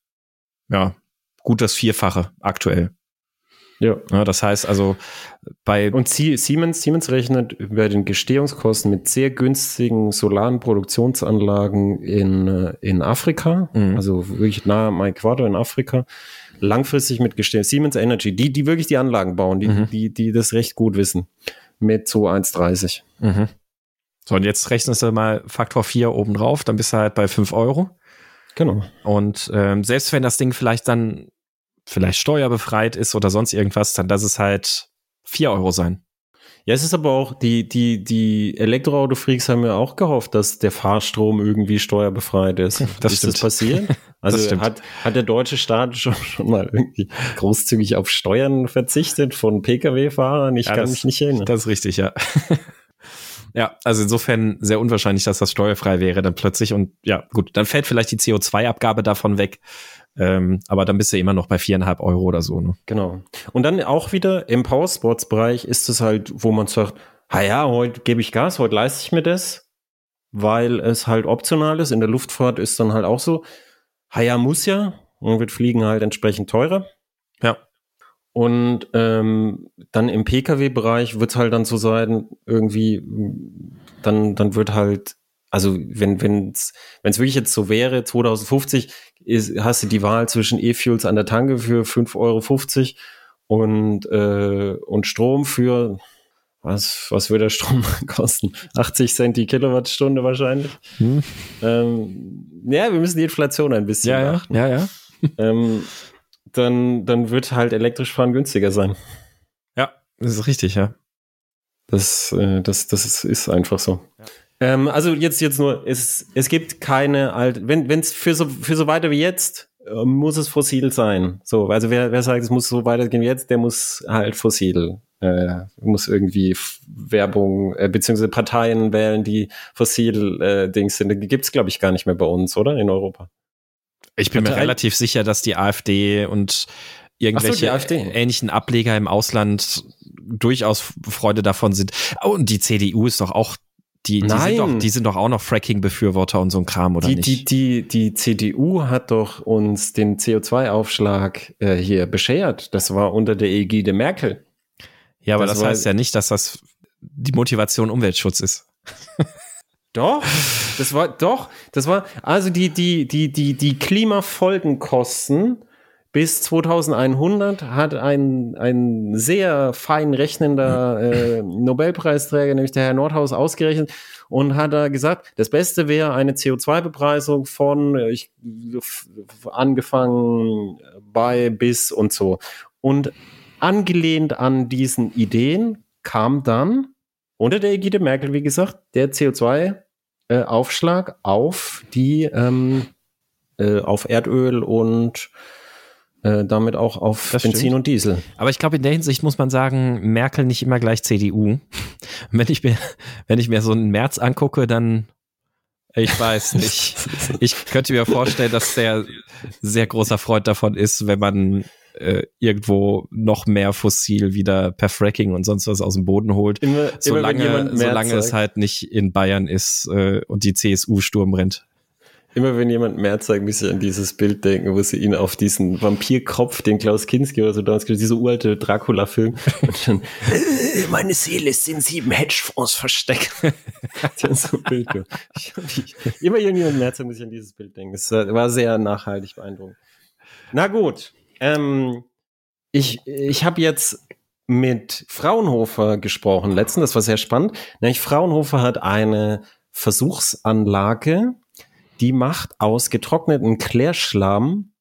ja, gut das Vierfache aktuell. Ja. ja. Das heißt also bei. Und Siemens, Siemens rechnet über den Gestehungskosten mit sehr günstigen solaren Produktionsanlagen in, äh, in Afrika, mhm. also wirklich nah am Äquator in Afrika, langfristig mit Gestehung. Siemens Energy, die, die wirklich die Anlagen bauen, die, mhm. die, die das recht gut wissen mit so 1,30. Mhm. So, und jetzt rechnest du mal Faktor 4 oben drauf, dann bist du halt bei 5 Euro. Genau. Und ähm, selbst wenn das Ding vielleicht dann vielleicht steuerbefreit ist oder sonst irgendwas, dann lass es halt 4 Euro sein. Ja, es ist aber auch, die, die, die Elektroauto-Freaks haben ja auch gehofft, dass der Fahrstrom irgendwie steuerbefreit ist. Das ist stimmt. das passiert? Also hat, hat der deutsche Staat schon, schon mal irgendwie großzügig auf Steuern verzichtet von Pkw-Fahrern? Ich ja, kann das, mich nicht erinnern. Das ist richtig, ja. ja, also insofern sehr unwahrscheinlich, dass das steuerfrei wäre dann plötzlich. Und ja, gut, dann fällt vielleicht die CO2-Abgabe davon weg. Ähm, aber dann bist du immer noch bei viereinhalb Euro oder so. Ne? Genau. Und dann auch wieder im Powersports-Bereich ist es halt, wo man sagt, ha ja, heute gebe ich Gas, heute leiste ich mir das, weil es halt optional ist. In der Luftfahrt ist dann halt auch so, ha ja, muss ja, und wird Fliegen halt entsprechend teurer. Ja. Und ähm, dann im Pkw-Bereich wird es halt dann so sein, irgendwie, dann, dann wird halt also wenn wenn es wirklich jetzt so wäre, 2050 ist, hast du die Wahl zwischen E-Fuels an der Tanke für 5,50 Euro und, äh, und Strom für was, was würde der Strom kosten? 80 Cent die Kilowattstunde wahrscheinlich. Hm. Ähm, ja, wir müssen die Inflation ein bisschen ja, beachten. Ja, ja. ja. ähm, dann, dann wird halt elektrisch fahren günstiger sein. Ja, das ist richtig, ja. Das, äh, das, das ist, ist einfach so. Ja. Ähm, also jetzt, jetzt nur, es, es gibt keine alte, wenn es für so, für so weiter wie jetzt, äh, muss es fossil sein. So, also wer, wer sagt, es muss so weitergehen wie jetzt, der muss halt fossil äh, muss irgendwie Werbung äh, beziehungsweise Parteien wählen, die fossil äh, Dings sind. Die gibt's glaube ich gar nicht mehr bei uns, oder in Europa. Ich bin Partei mir relativ sicher, dass die AfD und irgendwelche so, AfD. ähnlichen Ableger im Ausland durchaus Freude davon sind. Oh, und die CDU ist doch auch die, die, Sind doch, die sind doch auch noch Fracking-Befürworter und so ein Kram, oder die, nicht? Die, die, die CDU hat doch uns den CO2-Aufschlag äh, hier beschert. Das war unter der Ägide Merkel. Ja, aber das, das heißt ja nicht, dass das die Motivation Umweltschutz ist. Doch, das war doch, das war also die die die die die Klimafolgenkosten bis 2100 hat ein ein sehr fein rechnender äh, Nobelpreisträger, nämlich der Herr Nordhaus, ausgerechnet und hat da gesagt, das Beste wäre eine CO2-Bepreisung von ich angefangen bei bis und so. Und angelehnt an diesen Ideen kam dann unter der Ägide Merkel, wie gesagt, der CO2-Aufschlag äh, auf die ähm, äh, auf Erdöl und äh, damit auch auf das Benzin stimmt. und Diesel. Aber ich glaube, in der Hinsicht muss man sagen, Merkel nicht immer gleich CDU. wenn ich mir, wenn ich mir so einen März angucke, dann ich weiß nicht. Ich könnte mir vorstellen, dass der sehr großer Freund davon ist, wenn man äh, irgendwo noch mehr fossil wieder per Fracking und sonst was aus dem Boden holt. Immer, solange immer solange es halt nicht in Bayern ist äh, und die CSU Sturm rennt. Immer wenn jemand mehr zeigt, muss ich an dieses Bild denken, wo sie ihn auf diesen Vampirkopf, den Klaus Kinski oder so damals, dieser uralte Dracula-Film, und dann, äh, meine Seele ist in sieben Hedgefonds versteckt. so Bild, ich, ich, immer irgendjemand mehr zeigt, muss ich an dieses Bild denken. Es war sehr nachhaltig beeindruckend. Na gut, ähm, ich ich habe jetzt mit Fraunhofer gesprochen letztens, das war sehr spannend. Nämlich Fraunhofer hat eine Versuchsanlage, die macht aus getrockneten Klärschlamm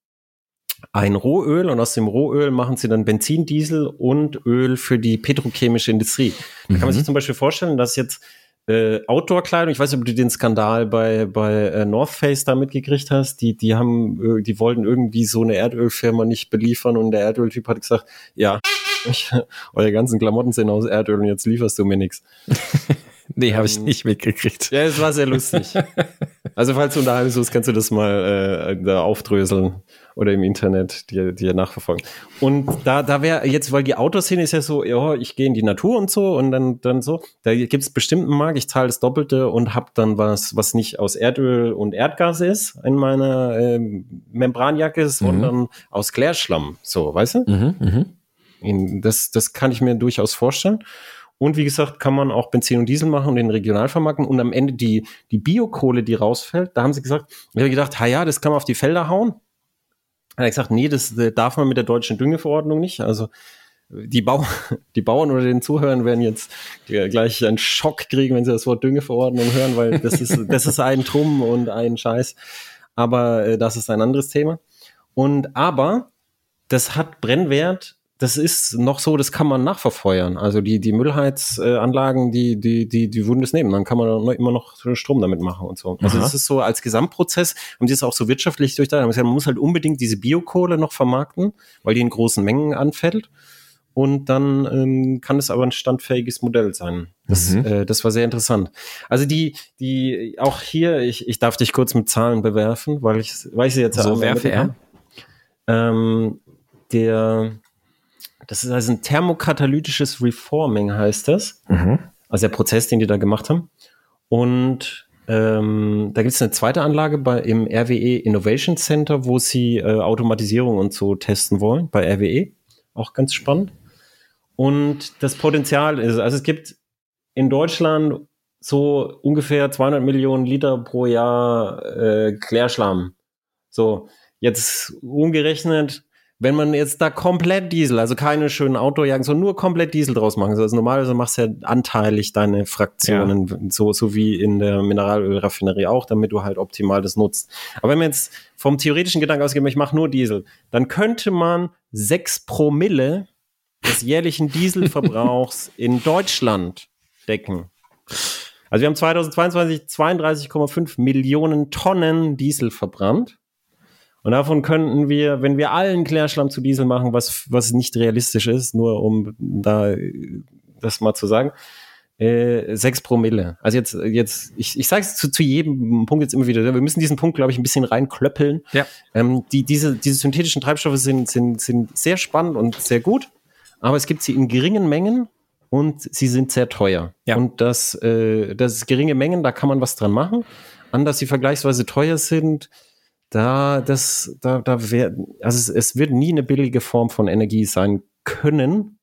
ein Rohöl und aus dem Rohöl machen sie dann Benzin, Diesel und Öl für die petrochemische Industrie. Da kann man sich mhm. zum Beispiel vorstellen, dass jetzt äh, Outdoor-Kleidung. Ich weiß nicht, ob du den Skandal bei, bei äh, North Face da mitgekriegt hast. Die, die haben, äh, die wollten irgendwie so eine Erdölfirma nicht beliefern und der Erdöltyp hat gesagt, ja, eure ganzen Klamotten sind aus Erdöl und jetzt lieferst du mir nichts. nee, habe ich ähm, nicht mitgekriegt. Ja, es war sehr lustig. also falls du daheim suchst, kannst du das mal äh, da aufdröseln oder im Internet dir, dir nachverfolgen. Und da, da wäre jetzt, weil die Autoszene ist ja so, ja, ich gehe in die Natur und so und dann, dann so, da gibt es bestimmten Markt, ich zahle das Doppelte und habe dann was, was nicht aus Erdöl und Erdgas ist in meiner äh, Membranjacke, mhm. sondern aus Klärschlamm. So, weißt du? Mhm, mh. Das, das kann ich mir durchaus vorstellen. Und wie gesagt, kann man auch Benzin und Diesel machen und den regional vermarkten. Und am Ende die, die Biokohle, die rausfällt, da haben sie gesagt, ich habe gedacht, ha ja, das kann man auf die Felder hauen hat er gesagt, nee, das darf man mit der deutschen Düngeverordnung nicht. Also die, Bau die Bauern oder den Zuhörern werden jetzt gleich einen Schock kriegen, wenn sie das Wort Düngeverordnung hören, weil das ist, das ist ein Trumm und ein Scheiß. Aber äh, das ist ein anderes Thema. Und aber das hat Brennwert das ist noch so, das kann man nachverfeuern. Also die, die Müllheizanlagen, die, die, die, die würden das nehmen. Dann kann man immer noch Strom damit machen und so. Also Aha. das ist so als Gesamtprozess und die ist auch so wirtschaftlich durch da. Man muss halt unbedingt diese Biokohle noch vermarkten, weil die in großen Mengen anfällt. Und dann ähm, kann es aber ein standfähiges Modell sein. Das, mhm. äh, das war sehr interessant. Also die, die, auch hier, ich, ich darf dich kurz mit Zahlen bewerfen, weil ich, weil ich sie jetzt so werfe er. Ähm, der das ist also ein thermokatalytisches Reforming, heißt das. Mhm. Also der Prozess, den die da gemacht haben. Und ähm, da gibt es eine zweite Anlage bei, im RWE Innovation Center, wo sie äh, Automatisierung und so testen wollen, bei RWE. Auch ganz spannend. Und das Potenzial ist, also es gibt in Deutschland so ungefähr 200 Millionen Liter pro Jahr äh, Klärschlamm. So, jetzt umgerechnet, wenn man jetzt da komplett Diesel, also keine schönen Autojagen, sondern nur komplett Diesel draus machen, also normalerweise machst du ja anteilig deine Fraktionen, ja. so, so wie in der Mineralölraffinerie auch, damit du halt optimal das nutzt. Aber wenn man jetzt vom theoretischen Gedanken ausgeht, ich mache nur Diesel, dann könnte man sechs Promille des jährlichen Dieselverbrauchs in Deutschland decken. Also wir haben 2022 32,5 Millionen Tonnen Diesel verbrannt. Und davon könnten wir, wenn wir allen Klärschlamm zu Diesel machen, was, was nicht realistisch ist, nur um da das mal zu sagen, äh, 6 Promille. Also jetzt, jetzt ich, ich sage es zu, zu jedem Punkt jetzt immer wieder, wir müssen diesen Punkt, glaube ich, ein bisschen reinklöppeln. Ja. Ähm, die, diese, diese synthetischen Treibstoffe sind, sind, sind sehr spannend und sehr gut, aber es gibt sie in geringen Mengen und sie sind sehr teuer. Ja. Und das, äh, das geringe Mengen, da kann man was dran machen. An, dass sie vergleichsweise teuer sind, da, das, da, da wär, also es, es wird nie eine billige Form von Energie sein können,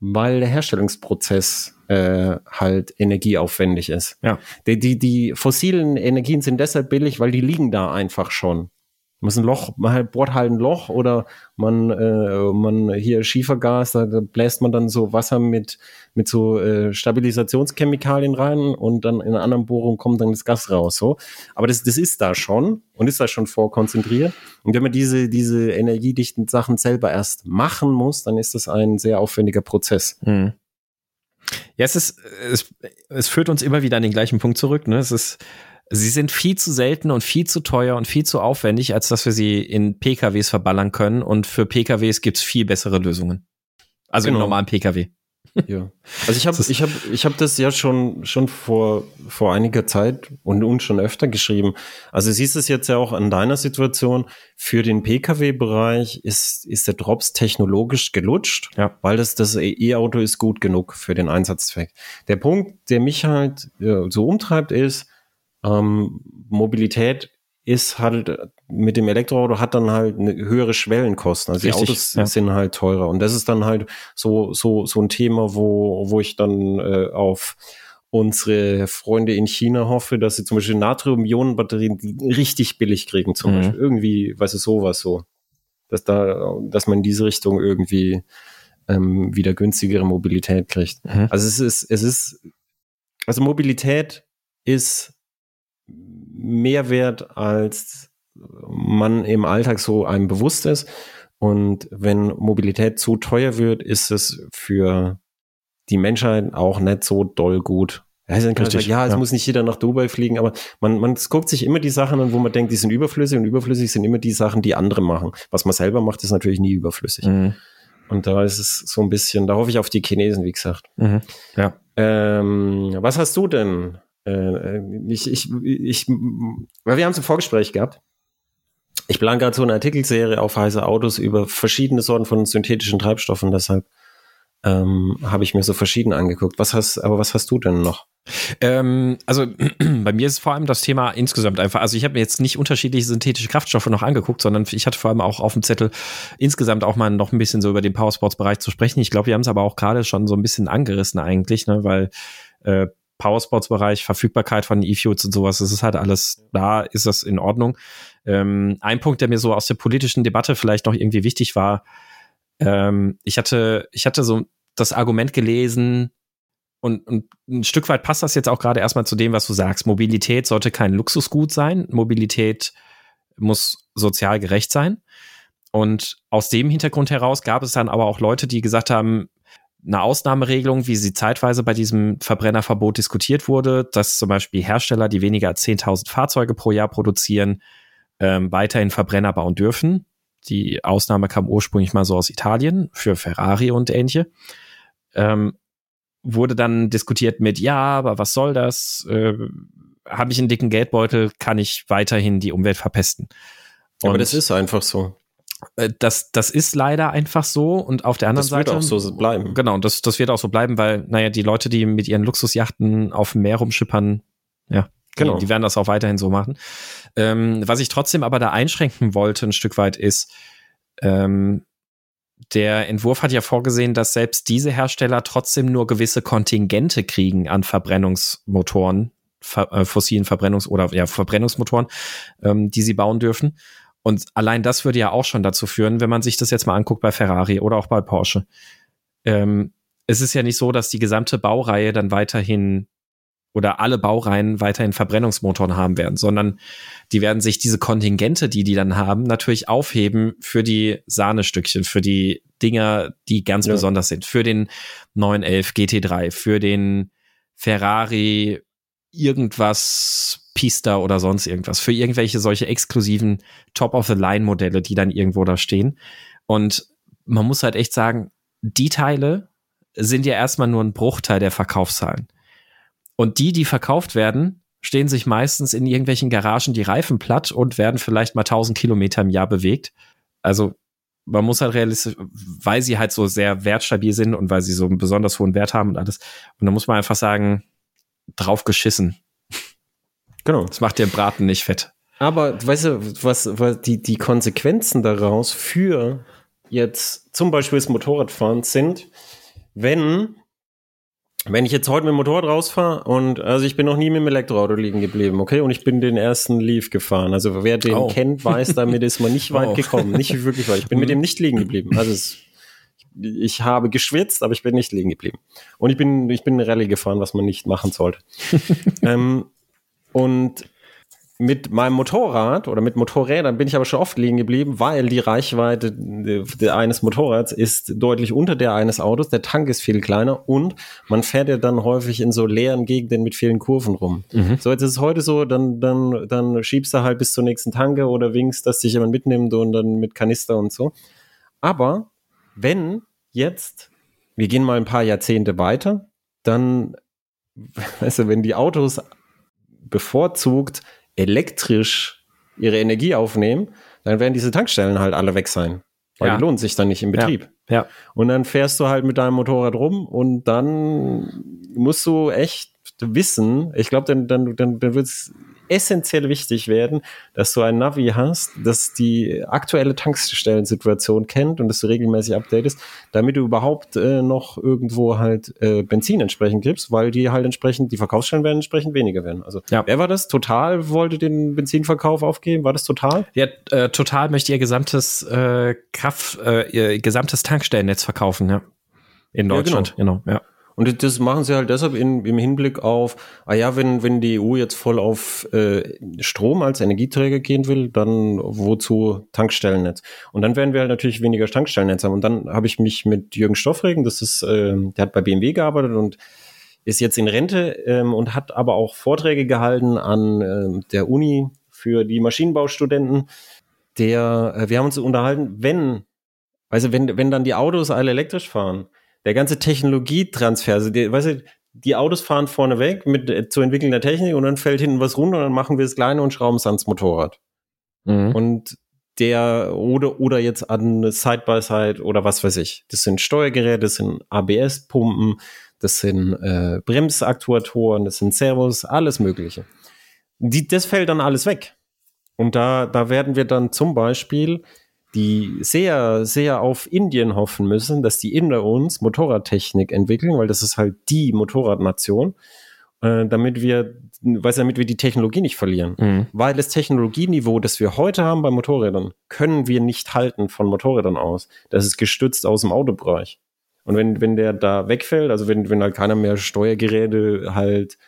weil der Herstellungsprozess äh, halt energieaufwendig ist. Ja. Die, die, die fossilen Energien sind deshalb billig, weil die liegen da einfach schon. Man muss ein Loch, man halt bohrt halt ein Loch oder man, äh, man hier Schiefergas, da, da bläst man dann so Wasser mit, mit so äh, Stabilisationschemikalien rein und dann in einer anderen Bohrung kommt dann das Gas raus. So. Aber das, das ist da schon und ist da schon vorkonzentriert. Und wenn man diese, diese energiedichten Sachen selber erst machen muss, dann ist das ein sehr aufwendiger Prozess. Mhm. Ja, es ist, es, es führt uns immer wieder an den gleichen Punkt zurück. Ne? Es ist Sie sind viel zu selten und viel zu teuer und viel zu aufwendig, als dass wir sie in PKWs verballern können. Und für PKWs gibt's viel bessere Lösungen. Also genau. im normalen PKW. Ja. Also ich habe ich habe ich habe das ja schon schon vor vor einiger Zeit und und schon öfter geschrieben. Also siehst es jetzt ja auch an deiner Situation für den PKW Bereich ist ist der Drops technologisch gelutscht, ja. weil das das E-Auto ist gut genug für den Einsatzzweck. Der Punkt, der mich halt ja, so umtreibt ist, ähm, Mobilität ist halt mit dem Elektroauto hat dann halt eine höhere Schwellenkosten. Also Richtig, die Autos ja. sind halt teurer. Und das ist dann halt so, so, so ein Thema, wo, wo ich dann äh, auf unsere Freunde in China hoffe, dass sie zum Beispiel Natrium-Ionen-Batterien richtig billig kriegen, zum mhm. Beispiel. Irgendwie, weißt du, sowas so. Dass da, dass man in diese Richtung irgendwie ähm, wieder günstigere Mobilität kriegt. Mhm. Also es ist, es ist, also Mobilität ist mehr wert, als man im Alltag so einem bewusst ist. Und wenn Mobilität zu teuer wird, ist es für die Menschheit auch nicht so doll gut. Ja, Richtig, sagen, ja es ja. muss nicht jeder nach Dubai fliegen, aber man, man guckt sich immer die Sachen an, wo man denkt, die sind überflüssig und überflüssig sind immer die Sachen, die andere machen. Was man selber macht, ist natürlich nie überflüssig. Mhm. Und da ist es so ein bisschen, da hoffe ich auf die Chinesen, wie gesagt. Mhm. Ja. Ähm, was hast du denn äh, ich, ich, ich, weil wir haben es im Vorgespräch gehabt. Ich plane gerade so eine Artikelserie auf heiße Autos über verschiedene Sorten von synthetischen Treibstoffen, deshalb ähm, habe ich mir so verschieden angeguckt. Was hast, aber was hast du denn noch? Ähm, also bei mir ist vor allem das Thema insgesamt einfach, also ich habe mir jetzt nicht unterschiedliche synthetische Kraftstoffe noch angeguckt, sondern ich hatte vor allem auch auf dem Zettel insgesamt auch mal noch ein bisschen so über den Powersports-Bereich zu sprechen. Ich glaube, wir haben es aber auch gerade schon so ein bisschen angerissen eigentlich, ne, weil äh, Powersports-Bereich, Verfügbarkeit von E-Fuels und sowas, das ist halt alles, da ist das in Ordnung. Ähm, ein Punkt, der mir so aus der politischen Debatte vielleicht noch irgendwie wichtig war, ähm, ich hatte, ich hatte so das Argument gelesen, und, und ein Stück weit passt das jetzt auch gerade erstmal zu dem, was du sagst. Mobilität sollte kein Luxusgut sein. Mobilität muss sozial gerecht sein. Und aus dem Hintergrund heraus gab es dann aber auch Leute, die gesagt haben, eine Ausnahmeregelung, wie sie zeitweise bei diesem Verbrennerverbot diskutiert wurde, dass zum Beispiel Hersteller, die weniger als 10.000 Fahrzeuge pro Jahr produzieren, ähm, weiterhin Verbrenner bauen dürfen. Die Ausnahme kam ursprünglich mal so aus Italien für Ferrari und ähnliche. Ähm, wurde dann diskutiert mit, ja, aber was soll das? Äh, Habe ich einen dicken Geldbeutel, kann ich weiterhin die Umwelt verpesten. Und aber das ist einfach so. Äh, das, das ist leider einfach so und auf der anderen Seite. Das wird auch so bleiben. Genau, das, das wird auch so bleiben, weil, naja, die Leute, die mit ihren Luxusjachten auf dem Meer rumschippern, ja, genau. die, die werden das auch weiterhin so machen. Ähm, was ich trotzdem aber da einschränken wollte, ein Stück weit, ist, ähm, der Entwurf hat ja vorgesehen, dass selbst diese Hersteller trotzdem nur gewisse Kontingente kriegen an Verbrennungsmotoren, ver, äh, fossilen Verbrennungs- oder ja, Verbrennungsmotoren, ähm, die sie bauen dürfen. Und allein das würde ja auch schon dazu führen, wenn man sich das jetzt mal anguckt bei Ferrari oder auch bei Porsche. Ähm, es ist ja nicht so, dass die gesamte Baureihe dann weiterhin oder alle Baureihen weiterhin Verbrennungsmotoren haben werden, sondern die werden sich diese Kontingente, die die dann haben, natürlich aufheben für die Sahnestückchen, für die Dinger, die ganz ja. besonders sind, für den 911 GT3, für den Ferrari irgendwas Pista oder sonst irgendwas, für irgendwelche solche exklusiven Top-of-the-Line-Modelle, die dann irgendwo da stehen. Und man muss halt echt sagen, die Teile sind ja erstmal nur ein Bruchteil der Verkaufszahlen. Und die, die verkauft werden, stehen sich meistens in irgendwelchen Garagen die Reifen platt und werden vielleicht mal 1000 Kilometer im Jahr bewegt. Also man muss halt realistisch, weil sie halt so sehr wertstabil sind und weil sie so einen besonders hohen Wert haben und alles. Und da muss man einfach sagen, drauf geschissen. Genau. Das macht den Braten nicht fett. Aber weißt du, was, was die, die Konsequenzen daraus für jetzt zum Beispiel das Motorradfahren sind, wenn wenn ich jetzt heute mit dem Motorrad rausfahre und also ich bin noch nie mit dem Elektroauto liegen geblieben, okay? Und ich bin den ersten Leaf gefahren. Also wer den oh. kennt, weiß, damit ist man nicht weit oh. gekommen. Nicht wirklich weit. Ich bin mit dem nicht liegen geblieben. Also es, ich habe geschwitzt, aber ich bin nicht liegen geblieben. Und ich bin, ich bin eine Rallye gefahren, was man nicht machen sollte. ähm, und mit meinem Motorrad oder mit Motorrädern bin ich aber schon oft liegen geblieben, weil die Reichweite eines Motorrads ist deutlich unter der eines Autos. Der Tank ist viel kleiner und man fährt ja dann häufig in so leeren Gegenden mit vielen Kurven rum. Mhm. So, jetzt ist es heute so, dann, dann, dann schiebst du halt bis zur nächsten Tanke oder winkst, dass dich jemand mitnimmt und dann mit Kanister und so. Aber wenn jetzt, wir gehen mal ein paar Jahrzehnte weiter, dann, weißt du, wenn die Autos bevorzugt elektrisch ihre Energie aufnehmen, dann werden diese Tankstellen halt alle weg sein. Weil ja. die lohnen sich dann nicht im Betrieb. Ja. ja. Und dann fährst du halt mit deinem Motorrad rum und dann musst du echt wissen, ich glaube, dann, dann, dann, dann wird es essentiell wichtig werden, dass du ein Navi hast, das die aktuelle Tankstellensituation kennt und das du regelmäßig updatest, damit du überhaupt äh, noch irgendwo halt äh, Benzin entsprechend gibst, weil die halt entsprechend, die Verkaufsstellen werden entsprechend weniger werden. Also ja. wer war das? Total wollte den Benzinverkauf aufgeben? War das total? Ja, äh, total möchte ihr gesamtes äh, Kraft, äh, ihr gesamtes Tankstellennetz verkaufen, ja. In Deutschland, ja, genau. genau, ja. Und das machen sie halt deshalb in, im Hinblick auf, ah ja, wenn, wenn die EU jetzt voll auf äh, Strom als Energieträger gehen will, dann wozu Tankstellennetz? Und dann werden wir halt natürlich weniger Tankstellennetz haben. Und dann habe ich mich mit Jürgen Stoffregen, das ist, äh, der hat bei BMW gearbeitet und ist jetzt in Rente ähm, und hat aber auch Vorträge gehalten an äh, der Uni für die Maschinenbaustudenten. Der, äh, wir haben uns unterhalten, wenn, also wenn, wenn dann die Autos alle elektrisch fahren, der ganze Technologietransfer, also die, weißt du, die Autos fahren vorne weg mit äh, zu entwickelnder Technik und dann fällt hinten was runter und dann machen wir das kleine und schrauben es ans Motorrad. Mhm. Und der oder oder jetzt an Side by Side oder was weiß ich. Das sind Steuergeräte, das sind ABS-Pumpen, das sind äh, Bremsaktuatoren, das sind Servos, alles Mögliche. Die, das fällt dann alles weg. Und da, da werden wir dann zum Beispiel die sehr, sehr auf Indien hoffen müssen, dass die Inder uns Motorradtechnik entwickeln, weil das ist halt die Motorradnation, äh, damit wir, weiß damit wir die Technologie nicht verlieren. Mhm. Weil das Technologieniveau, das wir heute haben bei Motorrädern, können wir nicht halten von Motorrädern aus. Das ist gestützt aus dem Autobereich. Und wenn, wenn der da wegfällt, also wenn, wenn halt keiner mehr Steuergeräte halt,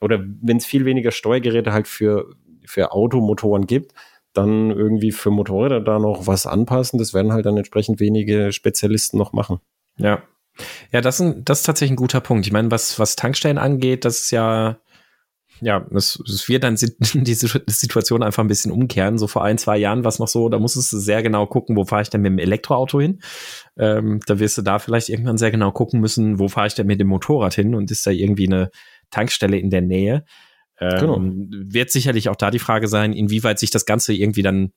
oder wenn es viel weniger Steuergeräte halt für, für Automotoren gibt, dann irgendwie für Motorräder da noch was anpassen. Das werden halt dann entsprechend wenige Spezialisten noch machen. Ja. Ja, das, ist, das ist tatsächlich ein guter Punkt. Ich meine, was, was Tankstellen angeht, das ist ja, ja, es, es wird dann diese Situation einfach ein bisschen umkehren. So vor ein, zwei Jahren war es noch so, da musstest du sehr genau gucken, wo fahre ich denn mit dem Elektroauto hin? Ähm, da wirst du da vielleicht irgendwann sehr genau gucken müssen, wo fahre ich denn mit dem Motorrad hin und ist da irgendwie eine Tankstelle in der Nähe? Genau. Ähm, wird sicherlich auch da die Frage sein, inwieweit sich das Ganze irgendwie dann,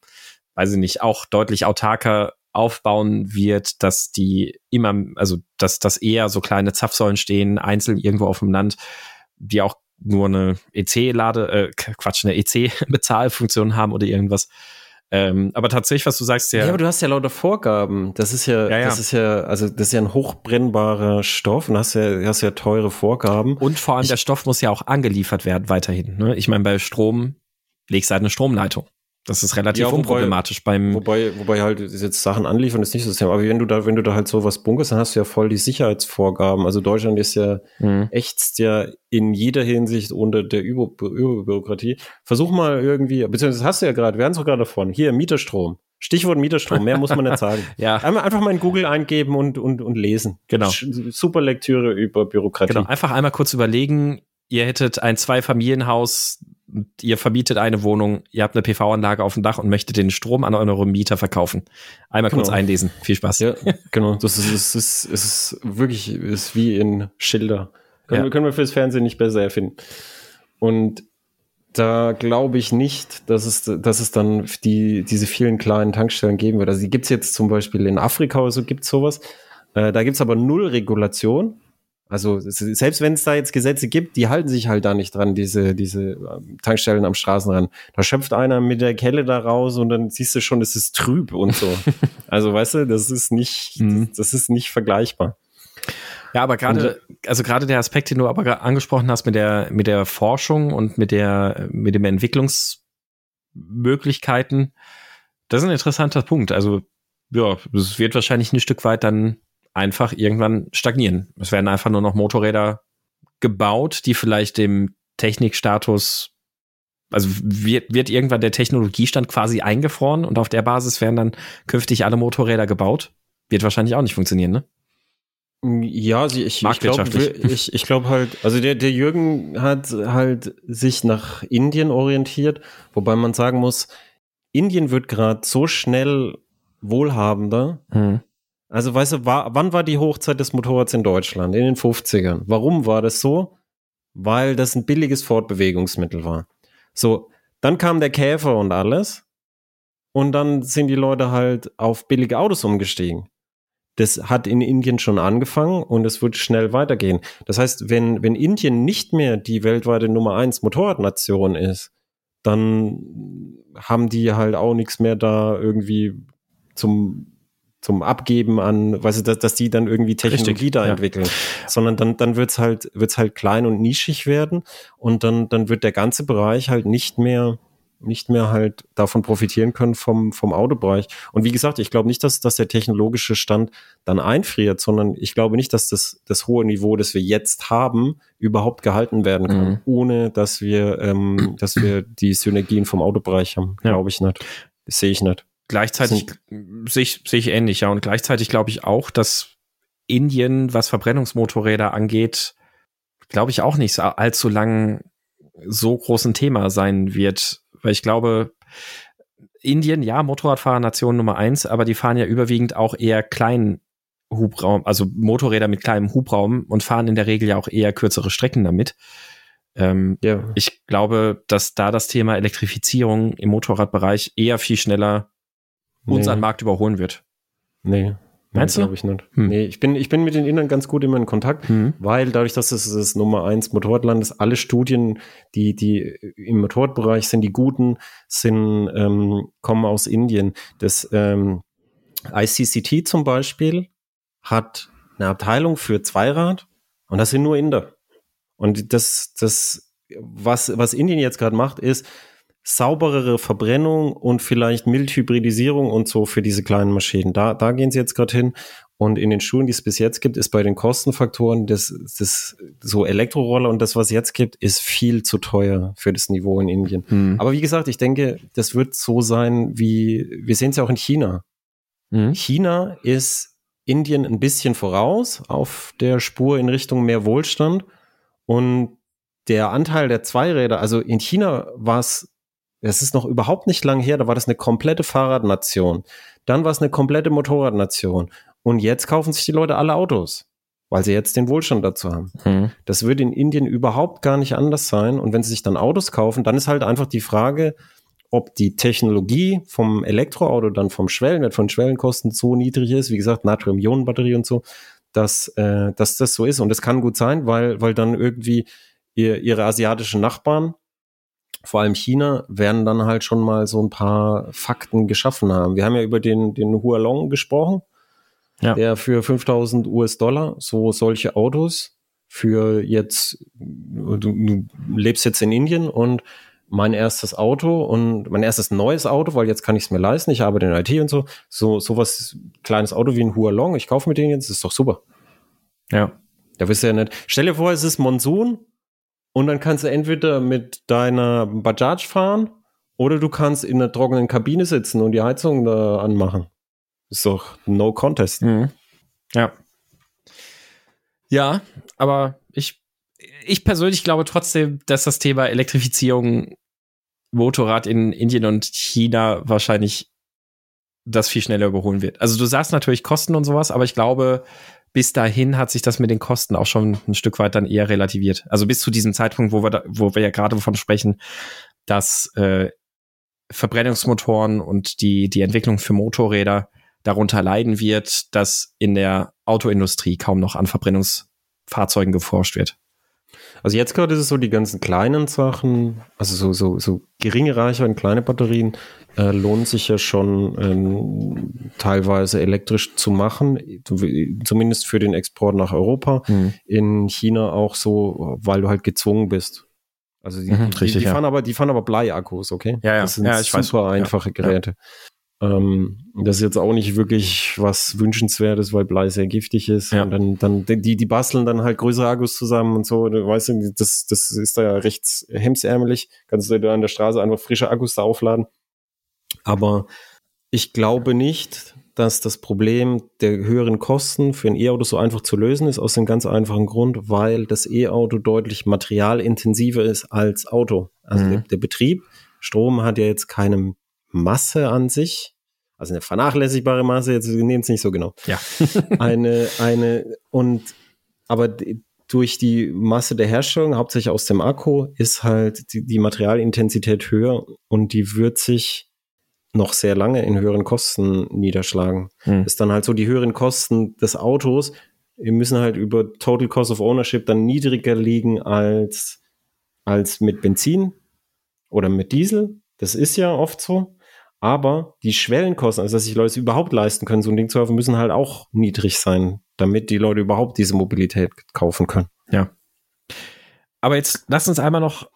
weiß ich nicht, auch deutlich autarker aufbauen wird, dass die immer, also dass das eher so kleine Zapfsäulen stehen, einzeln irgendwo auf dem Land, die auch nur eine EC-Lade, äh, Quatsch, eine EC-Bezahlfunktion haben oder irgendwas. Ähm, aber tatsächlich, was du sagst, ja. Ja, aber du hast ja lauter Vorgaben. Das ist ja, ja, ja, das ist ja, also das ist ja ein hochbrennbarer Stoff und hast ja, hast ja teure Vorgaben. Und vor allem ich, der Stoff muss ja auch angeliefert werden weiterhin. Ne? Ich meine, bei Strom legst du halt eine Stromleitung. Das ist relativ ja, wobei, unproblematisch beim. Wobei, wobei halt jetzt Sachen anliefern ist nicht so das Thema. Aber wenn du da, wenn du da halt sowas bunkerst, dann hast du ja voll die Sicherheitsvorgaben. Also Deutschland ist ja mhm. ächzt ja in jeder Hinsicht unter der Über Überbürokratie. Versuch mal irgendwie, beziehungsweise hast du ja gerade, wir haben es gerade davon. Hier, Mieterstrom. Stichwort Mieterstrom, mehr muss man nicht sagen. ja. Einmal einfach mal in Google eingeben und, und, und lesen. Genau. Super Lektüre über Bürokratie. Genau, einfach einmal kurz überlegen, ihr hättet ein Zweifamilienhaus, ihr verbietet eine Wohnung, ihr habt eine PV-Anlage auf dem Dach und möchtet den Strom an eure Mieter verkaufen. Einmal kurz genau. einlesen. Viel Spaß. Ja, genau. Das ist, es ist, es ist wirklich, ist wie in Schilder. Können, ja. wir, können wir fürs Fernsehen nicht besser erfinden. Und da glaube ich nicht, dass es, dass es dann die, diese vielen kleinen Tankstellen geben wird. Also die gibt's jetzt zum Beispiel in Afrika oder so gibt's sowas. Äh, da gibt's aber null Regulation. Also selbst wenn es da jetzt Gesetze gibt, die halten sich halt da nicht dran, diese, diese ähm, Tankstellen am Straßenrand. Da schöpft einer mit der Kelle da raus und dann siehst du schon, es ist trüb und so. also weißt du, das ist nicht, mhm. das, das ist nicht vergleichbar. Ja, aber gerade, also gerade der Aspekt, den du aber angesprochen hast mit der, mit der Forschung und mit der, mit dem Entwicklungsmöglichkeiten, das ist ein interessanter Punkt. Also, ja, es wird wahrscheinlich ein Stück weit dann einfach irgendwann stagnieren. Es werden einfach nur noch Motorräder gebaut, die vielleicht dem Technikstatus, also wird, wird irgendwann der Technologiestand quasi eingefroren und auf der Basis werden dann künftig alle Motorräder gebaut. Wird wahrscheinlich auch nicht funktionieren, ne? Ja, sie, ich, ich glaube ich, ich glaub halt, also der, der Jürgen hat halt sich nach Indien orientiert, wobei man sagen muss, Indien wird gerade so schnell wohlhabender, hm. Also, weißt du, war, wann war die Hochzeit des Motorrads in Deutschland? In den 50ern. Warum war das so? Weil das ein billiges Fortbewegungsmittel war. So, dann kam der Käfer und alles. Und dann sind die Leute halt auf billige Autos umgestiegen. Das hat in Indien schon angefangen und es wird schnell weitergehen. Das heißt, wenn, wenn Indien nicht mehr die weltweite Nummer eins Motorradnation ist, dann haben die halt auch nichts mehr da irgendwie zum zum Abgeben an, weißt du, dass, dass die dann irgendwie Technologie Richtig, da ja. entwickeln, sondern dann, dann wird's halt, wird's halt klein und nischig werden und dann, dann wird der ganze Bereich halt nicht mehr, nicht mehr halt davon profitieren können vom, vom Autobereich. Und wie gesagt, ich glaube nicht, dass, dass der technologische Stand dann einfriert, sondern ich glaube nicht, dass das, das hohe Niveau, das wir jetzt haben, überhaupt gehalten werden kann, mhm. ohne dass wir, ähm, dass wir die Synergien vom Autobereich haben. Ja. Glaube ich nicht. Sehe ich nicht. Gleichzeitig sehe ich, sehe ich ähnlich, ja. Und gleichzeitig glaube ich auch, dass Indien, was Verbrennungsmotorräder angeht, glaube ich auch nicht allzu lang so groß ein Thema sein wird. Weil ich glaube, Indien, ja, Motorradfahrernation Nummer eins, aber die fahren ja überwiegend auch eher kleinen Hubraum, also Motorräder mit kleinem Hubraum und fahren in der Regel ja auch eher kürzere Strecken damit. Ähm, ja. Ich glaube, dass da das Thema Elektrifizierung im Motorradbereich eher viel schneller nee. unseren Markt überholen wird. Nee. Meinst du? ich nicht. Hm. Nee, ich bin, ich bin mit den Innern ganz gut immer in Kontakt, hm. weil dadurch, dass es das Nummer eins Motorradland ist, alle Studien, die, die im Motorradbereich sind, die guten, sind, ähm, kommen aus Indien. Das ähm, ICCT zum Beispiel hat eine Abteilung für Zweirad und das sind nur Inder. Und das, das, was, was Indien jetzt gerade macht, ist, sauberere Verbrennung und vielleicht Mildhybridisierung und so für diese kleinen Maschinen. Da, da gehen sie jetzt gerade hin. Und in den Schulen, die es bis jetzt gibt, ist bei den Kostenfaktoren das, das so Elektroroller und das, was es jetzt gibt, ist viel zu teuer für das Niveau in Indien. Hm. Aber wie gesagt, ich denke, das wird so sein, wie wir sehen es ja auch in China. Hm. China ist Indien ein bisschen voraus auf der Spur in Richtung mehr Wohlstand und der Anteil der Zweiräder, also in China war es es ist noch überhaupt nicht lang her, da war das eine komplette Fahrradnation. Dann war es eine komplette Motorradnation. Und jetzt kaufen sich die Leute alle Autos, weil sie jetzt den Wohlstand dazu haben. Mhm. Das würde in Indien überhaupt gar nicht anders sein. Und wenn sie sich dann Autos kaufen, dann ist halt einfach die Frage, ob die Technologie vom Elektroauto dann vom Schwellenwert, von Schwellenkosten so niedrig ist, wie gesagt, Natrium-Ionen-Batterie und so, dass, äh, dass das so ist. Und das kann gut sein, weil, weil dann irgendwie ihr, ihre asiatischen Nachbarn vor allem China, werden dann halt schon mal so ein paar Fakten geschaffen haben. Wir haben ja über den, den Hualong gesprochen, ja. der für 5000 US-Dollar so solche Autos für jetzt, du, du lebst jetzt in Indien und mein erstes Auto und mein erstes neues Auto, weil jetzt kann ich es mir leisten, ich arbeite in IT und so, so sowas kleines Auto wie ein Hualong, ich kaufe mir den jetzt, ist doch super. Ja. Da wirst du ja nicht. Stell dir vor, es ist Monsun und dann kannst du entweder mit deiner Bajaj fahren oder du kannst in einer trockenen Kabine sitzen und die Heizung da anmachen. Ist doch no contest. Mhm. Ja. Ja, aber ich, ich persönlich glaube trotzdem, dass das Thema Elektrifizierung Motorrad in Indien und China wahrscheinlich das viel schneller überholen wird. Also du sagst natürlich Kosten und sowas, aber ich glaube, bis dahin hat sich das mit den Kosten auch schon ein Stück weit dann eher relativiert. Also bis zu diesem Zeitpunkt, wo wir, da, wo wir ja gerade davon sprechen, dass äh, Verbrennungsmotoren und die, die Entwicklung für Motorräder darunter leiden wird, dass in der Autoindustrie kaum noch an Verbrennungsfahrzeugen geforscht wird. Also jetzt gerade ist es so die ganzen kleinen Sachen, also so, so, so geringe Reichweiten, kleine Batterien, äh, lohnt sich ja schon ähm, teilweise elektrisch zu machen, zumindest für den Export nach Europa. Mhm. In China auch so, weil du halt gezwungen bist. Also die, mhm, richtig, die, die ja. fahren aber, die fahren aber Bleiakkus, okay? Ja, ja. Das sind ja, super weiß. einfache Geräte. Ähm, das ist jetzt auch nicht wirklich was Wünschenswertes, weil Blei sehr giftig ist. Ja. Und dann, dann, die, die basteln dann halt größere Akkus zusammen und so. Du weißt, das, das ist da ja recht hemsärmelig. Kannst du da an der Straße einfach frische Akkus da aufladen. Aber ich glaube nicht, dass das Problem der höheren Kosten für ein E-Auto so einfach zu lösen ist, aus dem ganz einfachen Grund, weil das E-Auto deutlich materialintensiver ist als Auto. Also mhm. der, der Betrieb, Strom hat ja jetzt keine Masse an sich, also eine vernachlässigbare Masse, jetzt nehmen es nicht so genau. Ja. eine, eine, und, aber durch die Masse der Herstellung, hauptsächlich aus dem Akku, ist halt die, die Materialintensität höher und die wird sich noch sehr lange in höheren Kosten niederschlagen. Hm. Ist dann halt so, die höheren Kosten des Autos wir müssen halt über Total Cost of Ownership dann niedriger liegen als, als mit Benzin oder mit Diesel. Das ist ja oft so. Aber die Schwellenkosten, also dass sich Leute überhaupt leisten können, so ein Ding zu kaufen, müssen halt auch niedrig sein, damit die Leute überhaupt diese Mobilität kaufen können. Ja. Aber jetzt lass uns einmal noch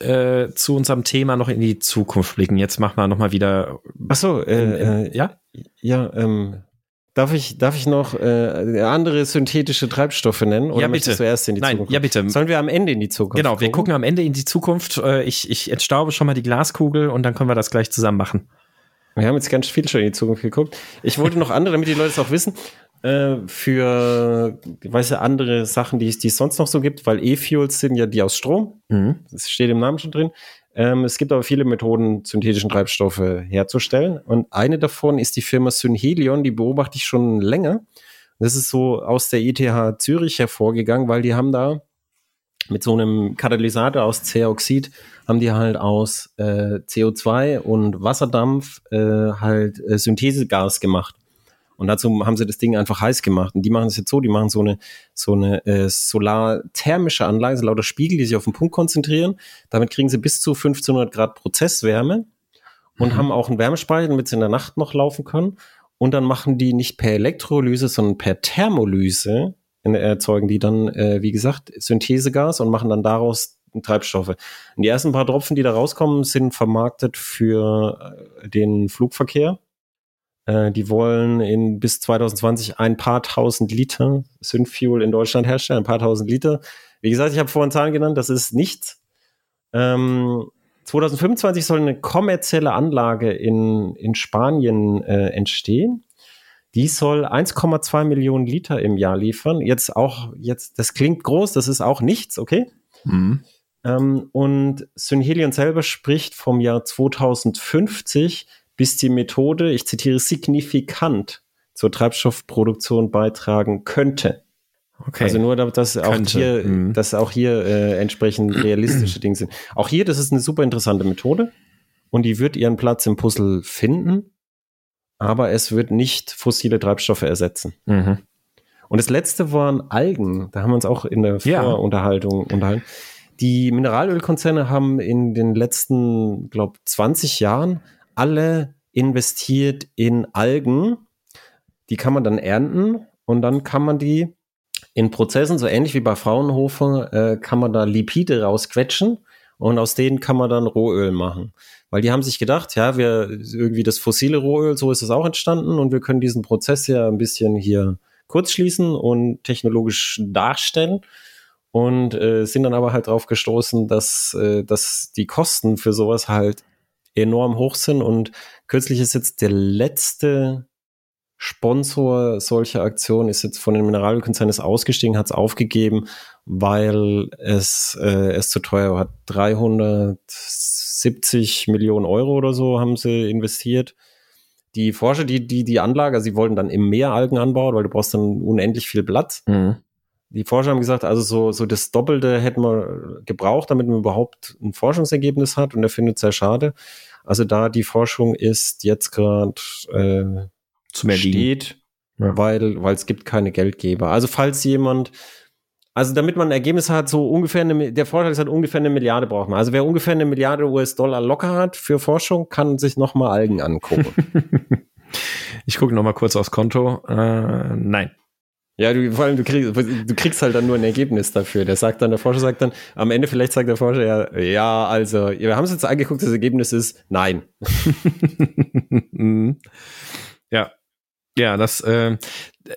äh, zu unserem Thema noch in die Zukunft blicken. Jetzt machen wir noch mal wieder. Ach so, äh, äh, ja, ja. Ähm, darf ich, darf ich noch äh, andere synthetische Treibstoffe nennen? Oder ja, bitte. Zuerst in die Nein, Zukunft? ja, bitte. Sollen wir am Ende in die Zukunft? Genau, gucken? wir gucken am Ende in die Zukunft. Äh, ich, ich entstaube schon mal die Glaskugel und dann können wir das gleich zusammen machen. Wir haben jetzt ganz viel schon in die Zukunft geguckt. Ich wollte noch andere, damit die Leute es auch wissen, äh, für, weißt du, andere Sachen, die es, die es sonst noch so gibt, weil E-Fuels sind ja die aus Strom. Mhm. Das steht im Namen schon drin. Ähm, es gibt aber viele Methoden, synthetischen Treibstoffe herzustellen. Und eine davon ist die Firma Synhelion, die beobachte ich schon länger. Das ist so aus der ETH Zürich hervorgegangen, weil die haben da mit so einem Katalysator aus C-Oxid haben die halt aus äh, CO2 und Wasserdampf äh, halt äh, Synthesegas gemacht. Und dazu haben sie das Ding einfach heiß gemacht. Und die machen es jetzt so, die machen so eine, so eine äh, solarthermische Anlage, so lauter Spiegel, die sich auf den Punkt konzentrieren. Damit kriegen sie bis zu 1500 Grad Prozesswärme und mhm. haben auch einen Wärmespeicher, damit sie in der Nacht noch laufen können. Und dann machen die nicht per Elektrolyse, sondern per Thermolyse erzeugen die dann, äh, wie gesagt, Synthesegas und machen dann daraus Treibstoffe. Und die ersten paar Tropfen, die da rauskommen, sind vermarktet für äh, den Flugverkehr. Äh, die wollen in bis 2020 ein paar tausend Liter Synfuel in Deutschland herstellen, ein paar tausend Liter. Wie gesagt, ich habe vorhin Zahlen genannt, das ist nichts. Ähm, 2025 soll eine kommerzielle Anlage in, in Spanien äh, entstehen. Die soll 1,2 Millionen Liter im Jahr liefern. Jetzt auch, jetzt, das klingt groß, das ist auch nichts, okay? Mhm. Ähm, und Synhelion selber spricht vom Jahr 2050 bis die Methode, ich zitiere, signifikant zur Treibstoffproduktion beitragen könnte. Okay. Also nur, dass auch könnte. hier, mhm. dass auch hier äh, entsprechend realistische Dinge sind. Auch hier, das ist eine super interessante Methode und die wird ihren Platz im Puzzle finden, aber es wird nicht fossile Treibstoffe ersetzen. Mhm. Und das letzte waren Algen. Da haben wir uns auch in der Vorunterhaltung ja. unterhalten die Mineralölkonzerne haben in den letzten, glaube 20 Jahren alle investiert in Algen. Die kann man dann ernten und dann kann man die in Prozessen, so ähnlich wie bei Fraunhofer, äh, kann man da Lipide rausquetschen und aus denen kann man dann Rohöl machen. Weil die haben sich gedacht, ja, wir irgendwie das fossile Rohöl, so ist es auch entstanden und wir können diesen Prozess ja ein bisschen hier kurz schließen und technologisch darstellen und äh, sind dann aber halt drauf gestoßen, dass, äh, dass die Kosten für sowas halt enorm hoch sind und kürzlich ist jetzt der letzte Sponsor solcher Aktionen ist jetzt von den Mineralölkonzernen ausgestiegen, hat es aufgegeben, weil es, äh, es zu teuer war. 370 Millionen Euro oder so haben sie investiert. Die Forscher, die, die, die Anlage, sie wollten dann im Meer Algen anbauen, weil du brauchst dann unendlich viel Platz. Mhm. Die Forscher haben gesagt, also so, so das Doppelte hätten wir gebraucht, damit man überhaupt ein Forschungsergebnis hat und er findet es sehr schade. Also da die Forschung ist jetzt gerade äh, zum steht, ja. weil, weil es gibt keine Geldgeber. Also falls jemand, also damit man ein Ergebnis hat, so ungefähr eine, der Vorteil ist halt ungefähr eine Milliarde braucht man. Also wer ungefähr eine Milliarde US-Dollar locker hat für Forschung, kann sich nochmal Algen angucken. ich gucke nochmal kurz aufs Konto. Äh, nein. Ja, du, vor allem, du kriegst, du kriegst halt dann nur ein Ergebnis dafür. Der sagt dann, der Forscher sagt dann, am Ende vielleicht sagt der Forscher ja, ja, also, wir haben es jetzt angeguckt, das Ergebnis ist nein. Mhm. ja, ja, das, äh,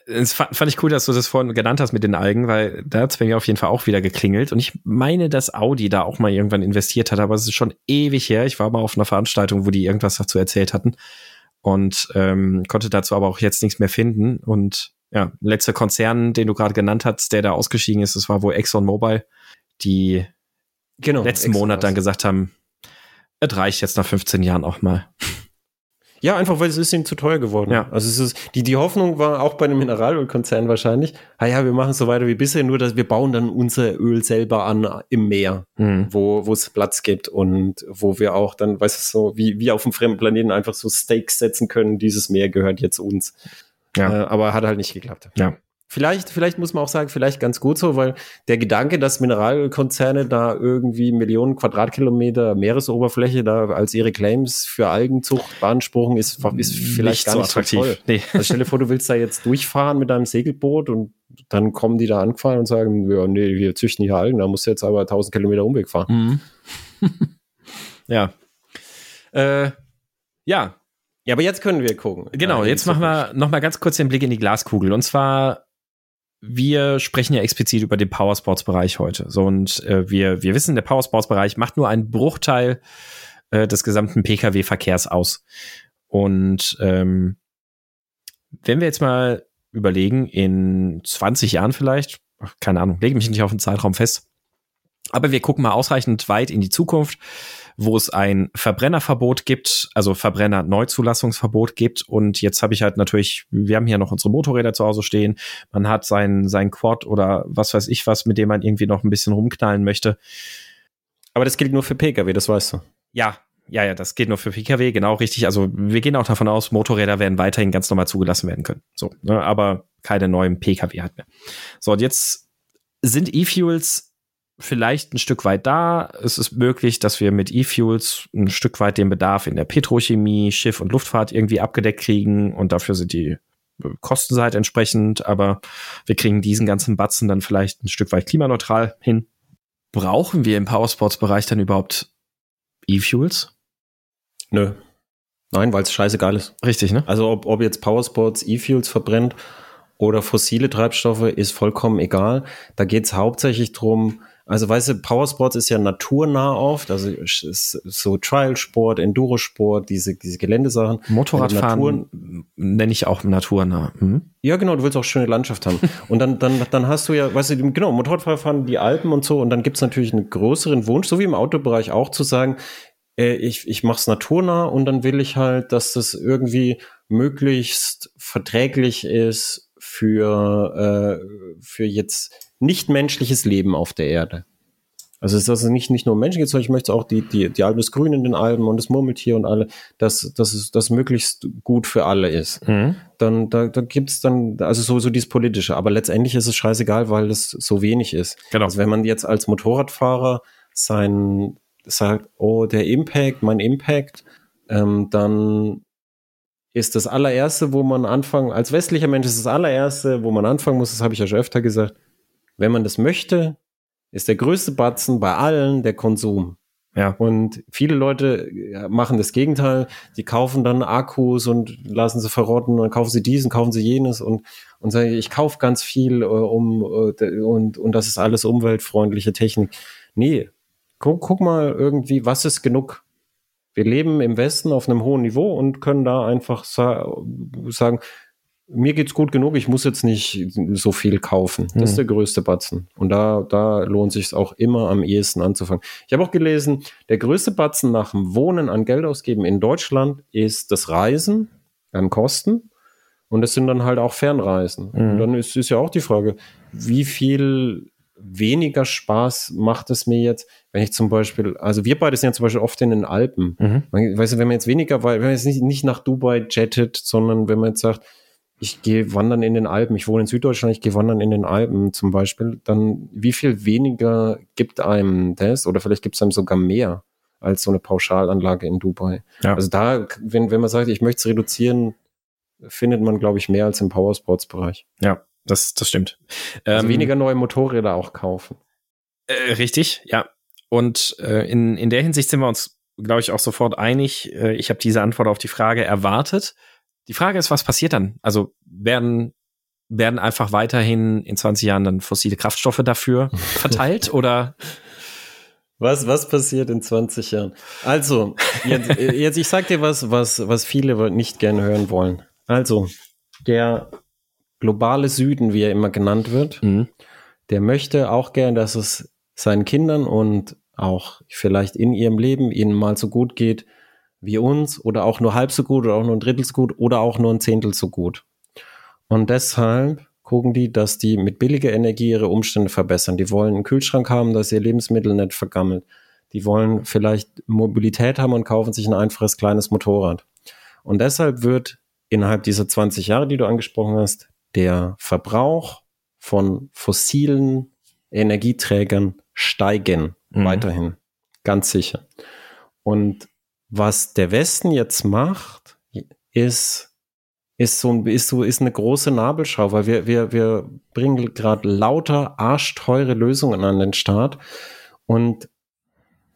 das fand ich cool, dass du das vorhin genannt hast mit den Algen, weil da hat es mir auf jeden Fall auch wieder geklingelt. Und ich meine, dass Audi da auch mal irgendwann investiert hat, aber es ist schon ewig her. Ich war mal auf einer Veranstaltung, wo die irgendwas dazu erzählt hatten und ähm, konnte dazu aber auch jetzt nichts mehr finden. Und ja, letzter Konzern, den du gerade genannt hast, der da ausgeschieden ist, das war wohl ExxonMobil, die genau, letzten Exxon Monat dann gesagt haben, es reicht jetzt nach 15 Jahren auch mal. Ja, einfach weil es ist ihm zu teuer geworden. Ja. Also es ist, die, die Hoffnung war auch bei einem Mineralölkonzern wahrscheinlich, ah ja, wir machen so weiter wie bisher, nur dass wir bauen dann unser Öl selber an im Meer, mhm. wo, wo es Platz gibt und wo wir auch dann, weißt du, so wie, wie auf einem fremden Planeten einfach so Stakes setzen können, dieses Meer gehört jetzt uns. Ja. Äh, aber hat halt nicht geklappt. Ja. Vielleicht, vielleicht muss man auch sagen, vielleicht ganz gut so, weil der Gedanke, dass Mineralölkonzerne da irgendwie Millionen Quadratkilometer Meeresoberfläche da als ihre Claims für Algenzucht beanspruchen, ist, ist vielleicht nicht gar nicht so attraktiv. toll. Nee. Also stell dir vor, du willst da jetzt durchfahren mit deinem Segelboot und dann kommen die da angefahren und sagen, ja, nee, wir züchten hier Algen, da musst du jetzt aber 1000 Kilometer Umweg fahren. Mhm. ja. Äh, ja, ja, aber jetzt können wir gucken. Genau, jetzt machen wir noch mal ganz kurz den Blick in die Glaskugel. Und zwar wir sprechen ja explizit über den Powersports-Bereich heute. So, und äh, wir, wir wissen, der Powersports-Bereich macht nur einen Bruchteil äh, des gesamten Pkw-Verkehrs aus. Und ähm, wenn wir jetzt mal überlegen, in 20 Jahren vielleicht, ach, keine Ahnung, lege mich nicht auf den Zeitraum fest, aber wir gucken mal ausreichend weit in die Zukunft wo es ein Verbrennerverbot gibt, also Verbrenner-Neuzulassungsverbot gibt. Und jetzt habe ich halt natürlich, wir haben hier noch unsere Motorräder zu Hause stehen. Man hat sein, sein Quad oder was weiß ich was, mit dem man irgendwie noch ein bisschen rumknallen möchte. Aber das gilt nur für Pkw, das weißt du. Ja, ja, ja, das geht nur für Pkw, genau richtig. Also wir gehen auch davon aus, Motorräder werden weiterhin ganz normal zugelassen werden können. So, ne, aber keine neuen Pkw halt mehr. So, und jetzt sind E-Fuels vielleicht ein Stück weit da. Es ist möglich, dass wir mit E-Fuels ein Stück weit den Bedarf in der Petrochemie, Schiff und Luftfahrt irgendwie abgedeckt kriegen und dafür sind die Kostenseite entsprechend, aber wir kriegen diesen ganzen Batzen dann vielleicht ein Stück weit klimaneutral hin. Brauchen wir im Powersports-Bereich dann überhaupt E-Fuels? Nö. Nein, weil es scheißegal ist. Richtig, ne? Also ob, ob jetzt Powersports E-Fuels verbrennt oder fossile Treibstoffe, ist vollkommen egal. Da geht es hauptsächlich drum also weißt du, Powersports ist ja naturnah oft, also so Trialsport, Endurosport, diese, diese Geländesachen. Motorradfahren nenne ich auch naturnah. Mhm. Ja, genau, du willst auch schöne Landschaft haben. Und dann, dann, dann hast du ja, weißt du, genau, Motorradfahren, die Alpen und so, und dann gibt's natürlich einen größeren Wunsch, so wie im Autobereich auch zu sagen, äh, ich, ich mache es naturnah und dann will ich halt, dass das irgendwie möglichst verträglich ist für, äh, für jetzt nichtmenschliches Leben auf der Erde. Also es ist also nicht, nicht nur Menschen geht, sondern ich möchte auch die, die, die Alben des Grün in den Alben und das Murmeltier und alle, dass, dass es das möglichst gut für alle ist. Mhm. Dann, da, da gibt's dann, also sowieso dieses Politische, aber letztendlich ist es scheißegal, weil es so wenig ist. Genau. Also wenn man jetzt als Motorradfahrer sein, sagt, oh, der Impact, mein Impact, ähm, dann ist das allererste, wo man anfangen, als westlicher Mensch ist das allererste, wo man anfangen muss, das habe ich ja schon öfter gesagt, wenn man das möchte, ist der größte Batzen bei allen der Konsum. Ja. Und viele Leute machen das Gegenteil. Die kaufen dann Akkus und lassen sie verrotten und kaufen sie diesen, kaufen sie jenes und, und sagen, ich kaufe ganz viel äh, um äh, und, und das ist alles umweltfreundliche Technik. Nee, guck, guck mal irgendwie, was ist genug? Wir leben im Westen auf einem hohen Niveau und können da einfach sa sagen, mir geht's gut genug, ich muss jetzt nicht so viel kaufen. Das hm. ist der größte Batzen. Und da, da lohnt sich auch immer am ehesten anzufangen. Ich habe auch gelesen, der größte Batzen nach dem Wohnen an Geld ausgeben in Deutschland ist das Reisen an Kosten. Und das sind dann halt auch Fernreisen. Hm. Und dann ist, ist ja auch die Frage, wie viel weniger Spaß macht es mir jetzt, wenn ich zum Beispiel, also wir beide sind ja zum Beispiel oft in den Alpen. Mhm. Weißt du, wenn man jetzt weniger, weil wenn man jetzt nicht, nicht nach Dubai jettet, sondern wenn man jetzt sagt, ich gehe wandern in den Alpen, ich wohne in Süddeutschland, ich gehe wandern in den Alpen zum Beispiel, dann wie viel weniger gibt einem das oder vielleicht gibt es einem sogar mehr als so eine Pauschalanlage in Dubai. Ja. Also da, wenn, wenn man sagt, ich möchte es reduzieren, findet man, glaube ich, mehr als im Powersports-Bereich. Ja, das, das stimmt. Also ähm, weniger neue Motorräder auch kaufen. Äh, richtig, ja. Und äh, in, in der Hinsicht sind wir uns, glaube ich, auch sofort einig. Äh, ich habe diese Antwort auf die Frage erwartet. Die Frage ist, was passiert dann? Also werden, werden einfach weiterhin in 20 Jahren dann fossile Kraftstoffe dafür verteilt oder? Was, was passiert in 20 Jahren? Also, jetzt, jetzt ich sag dir was, was, was viele nicht gerne hören wollen. Also, der globale Süden, wie er immer genannt wird, mhm. der möchte auch gern, dass es seinen Kindern und auch vielleicht in ihrem Leben ihnen mal so gut geht, wie uns oder auch nur halb so gut oder auch nur ein Drittel so gut oder auch nur ein Zehntel so gut. Und deshalb gucken die, dass die mit billiger Energie ihre Umstände verbessern. Die wollen einen Kühlschrank haben, dass ihr Lebensmittel nicht vergammelt. Die wollen vielleicht Mobilität haben und kaufen sich ein einfaches kleines Motorrad. Und deshalb wird innerhalb dieser 20 Jahre, die du angesprochen hast, der Verbrauch von fossilen Energieträgern steigen mhm. weiterhin. Ganz sicher. Und was der Westen jetzt macht, ist, ist so, ist so, ist eine große Nabelschau, weil wir, wir, wir bringen gerade lauter arschteure Lösungen an den Start. Und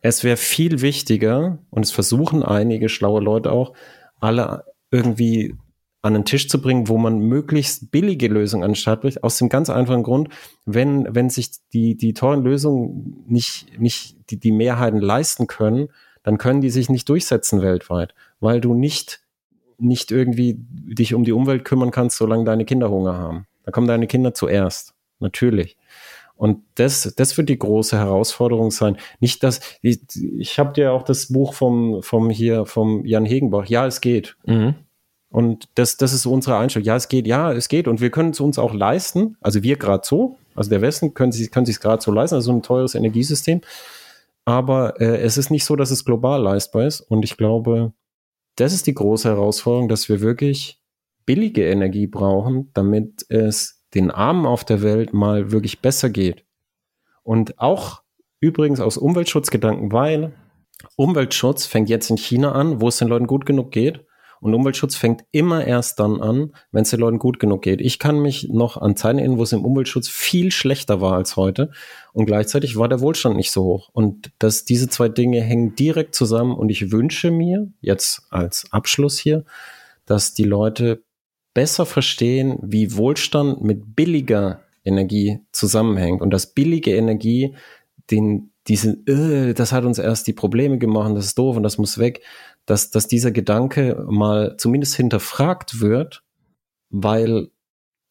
es wäre viel wichtiger, und es versuchen einige schlaue Leute auch, alle irgendwie an den Tisch zu bringen, wo man möglichst billige Lösungen an den Start bringt, aus dem ganz einfachen Grund, wenn, wenn sich die, die teuren Lösungen nicht, nicht die, die Mehrheiten leisten können, dann können die sich nicht durchsetzen weltweit, weil du nicht, nicht irgendwie dich um die Umwelt kümmern kannst, solange deine Kinder Hunger haben. Da kommen deine Kinder zuerst. Natürlich. Und das, das wird die große Herausforderung sein. Nicht, dass ich, ich habe dir auch das Buch vom, vom hier vom Jan Hegenbach. Ja, es geht. Mhm. Und das, das ist unsere Einstellung. Ja, es geht. Ja, es geht. Und wir können es uns auch leisten. Also wir gerade so. Also der Westen können sich können sich gerade so leisten. Also ein teures Energiesystem. Aber äh, es ist nicht so, dass es global leistbar ist. Und ich glaube, das ist die große Herausforderung, dass wir wirklich billige Energie brauchen, damit es den Armen auf der Welt mal wirklich besser geht. Und auch übrigens aus Umweltschutzgedanken, weil Umweltschutz fängt jetzt in China an, wo es den Leuten gut genug geht. Und Umweltschutz fängt immer erst dann an, wenn es den Leuten gut genug geht. Ich kann mich noch an Zeiten erinnern, wo es im Umweltschutz viel schlechter war als heute. Und gleichzeitig war der Wohlstand nicht so hoch. Und dass diese zwei Dinge hängen direkt zusammen. Und ich wünsche mir jetzt als Abschluss hier, dass die Leute besser verstehen, wie Wohlstand mit billiger Energie zusammenhängt. Und dass billige Energie den, diese, äh, das hat uns erst die Probleme gemacht, das ist doof und das muss weg, dass, dass dieser Gedanke mal zumindest hinterfragt wird, weil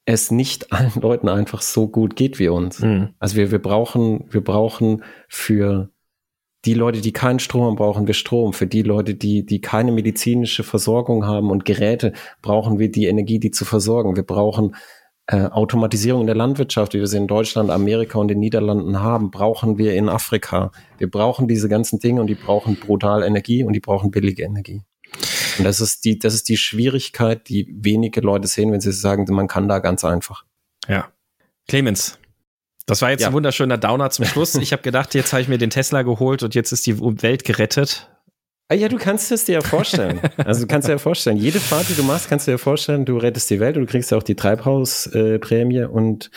es nicht allen Leuten einfach so gut geht wie uns. Mhm. Also wir, wir brauchen, wir brauchen für die Leute, die keinen Strom haben, brauchen wir Strom. Für die Leute, die, die keine medizinische Versorgung haben und Geräte, brauchen wir die Energie, die zu versorgen. Wir brauchen äh, Automatisierung in der Landwirtschaft, wie wir sie in Deutschland, Amerika und den Niederlanden haben, brauchen wir in Afrika. Wir brauchen diese ganzen Dinge und die brauchen brutal Energie und die brauchen billige Energie. Und das ist die, das ist die Schwierigkeit, die wenige Leute sehen, wenn sie sagen, man kann da ganz einfach. Ja. Clemens, das war jetzt ja. ein wunderschöner Downer zum Schluss. Ich habe gedacht, jetzt habe ich mir den Tesla geholt und jetzt ist die Welt gerettet. Ah ja, du kannst es dir ja vorstellen. Also du kannst dir ja vorstellen, jede Fahrt, die du machst, kannst du dir vorstellen, du rettest die Welt und du kriegst ja auch die Treibhausprämie äh, und,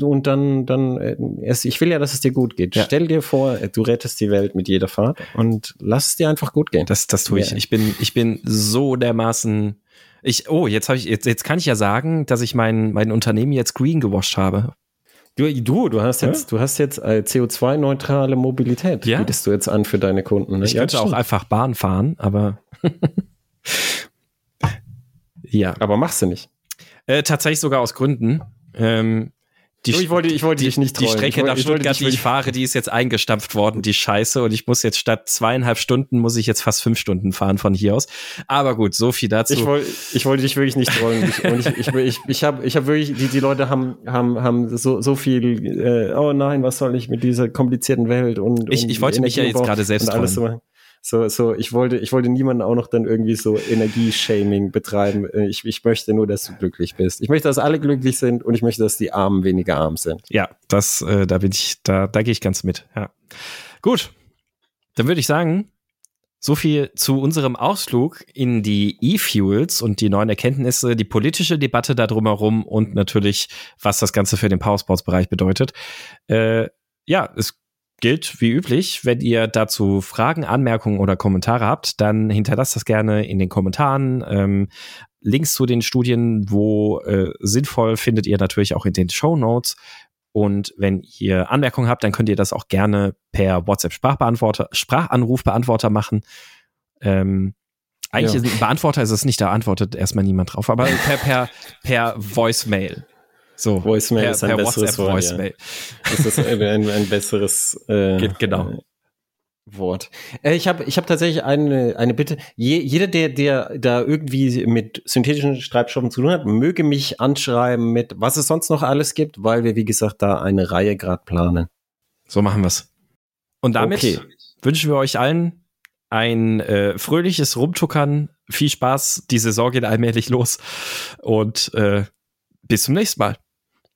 und dann, dann äh, erst, ich will ja, dass es dir gut geht. Ja. Stell dir vor, du rettest die Welt mit jeder Fahrt und lass es dir einfach gut gehen. Das, das tue ich. Ich bin, ich bin so dermaßen ich, oh, jetzt habe ich, jetzt, jetzt kann ich ja sagen, dass ich mein, mein Unternehmen jetzt green gewascht habe. Du, du, du hast jetzt, ja? du hast jetzt äh, CO2-neutrale Mobilität. Ja? Bietest du jetzt an für deine Kunden? Ne? Ich könnte ja, auch einfach Bahn fahren, aber ja. Aber machst du nicht? Äh, tatsächlich sogar aus Gründen. Ähm, die, ich wollte, ich wollte die, dich nicht trollen. Die Strecke nach Stuttgart, die ich fahre, die ist jetzt eingestampft worden, die Scheiße. Und ich muss jetzt statt zweieinhalb Stunden, muss ich jetzt fast fünf Stunden fahren von hier aus. Aber gut, so viel dazu. Ich, wollte, ich wollte dich wirklich nicht trollen. ich, und ich, ich, ich, ich habe ich hab wirklich, die, die Leute haben, haben, haben so, so viel, äh, oh nein, was soll ich mit dieser komplizierten Welt und. Ich, ich wollte mich ja jetzt gerade selbst trollen. So so, ich wollte, ich wollte niemanden auch noch dann irgendwie so Energieshaming betreiben. Äh, ich, ich möchte nur, dass du glücklich bist. Ich möchte, dass alle glücklich sind und ich möchte, dass die Armen weniger arm sind. Ja, das, äh, da bin ich, da, da gehe ich ganz mit. Ja. Gut. Dann würde ich sagen, so viel zu unserem Ausflug in die E-Fuels und die neuen Erkenntnisse, die politische Debatte da drumherum und natürlich, was das Ganze für den Powersports-Bereich bedeutet. Äh, ja, es gilt wie üblich, wenn ihr dazu Fragen, Anmerkungen oder Kommentare habt, dann hinterlasst das gerne in den Kommentaren. Ähm, Links zu den Studien, wo äh, sinnvoll, findet ihr natürlich auch in den Show Notes. Und wenn ihr Anmerkungen habt, dann könnt ihr das auch gerne per WhatsApp Sprachbeantworter, Sprachanrufbeantworter machen. Ähm, eigentlich ja. ist ein Beantworter ist es nicht, da antwortet erstmal niemand drauf, aber per, per, per Voicemail. So, Voicemail per, ist ein besseres Wort. Voicemail. Ja. Das ist ein, ein, ein besseres äh, genau. Wort. Äh, ich habe ich hab tatsächlich eine, eine Bitte. Je, jeder, der, der da irgendwie mit synthetischen Treibstoffen zu tun hat, möge mich anschreiben mit, was es sonst noch alles gibt, weil wir, wie gesagt, da eine Reihe gerade planen. So machen wir's. Und damit okay. wünschen wir euch allen ein äh, fröhliches Rumtuckern. Viel Spaß. Die Saison geht allmählich los. Und äh, bis zum nächsten Mal.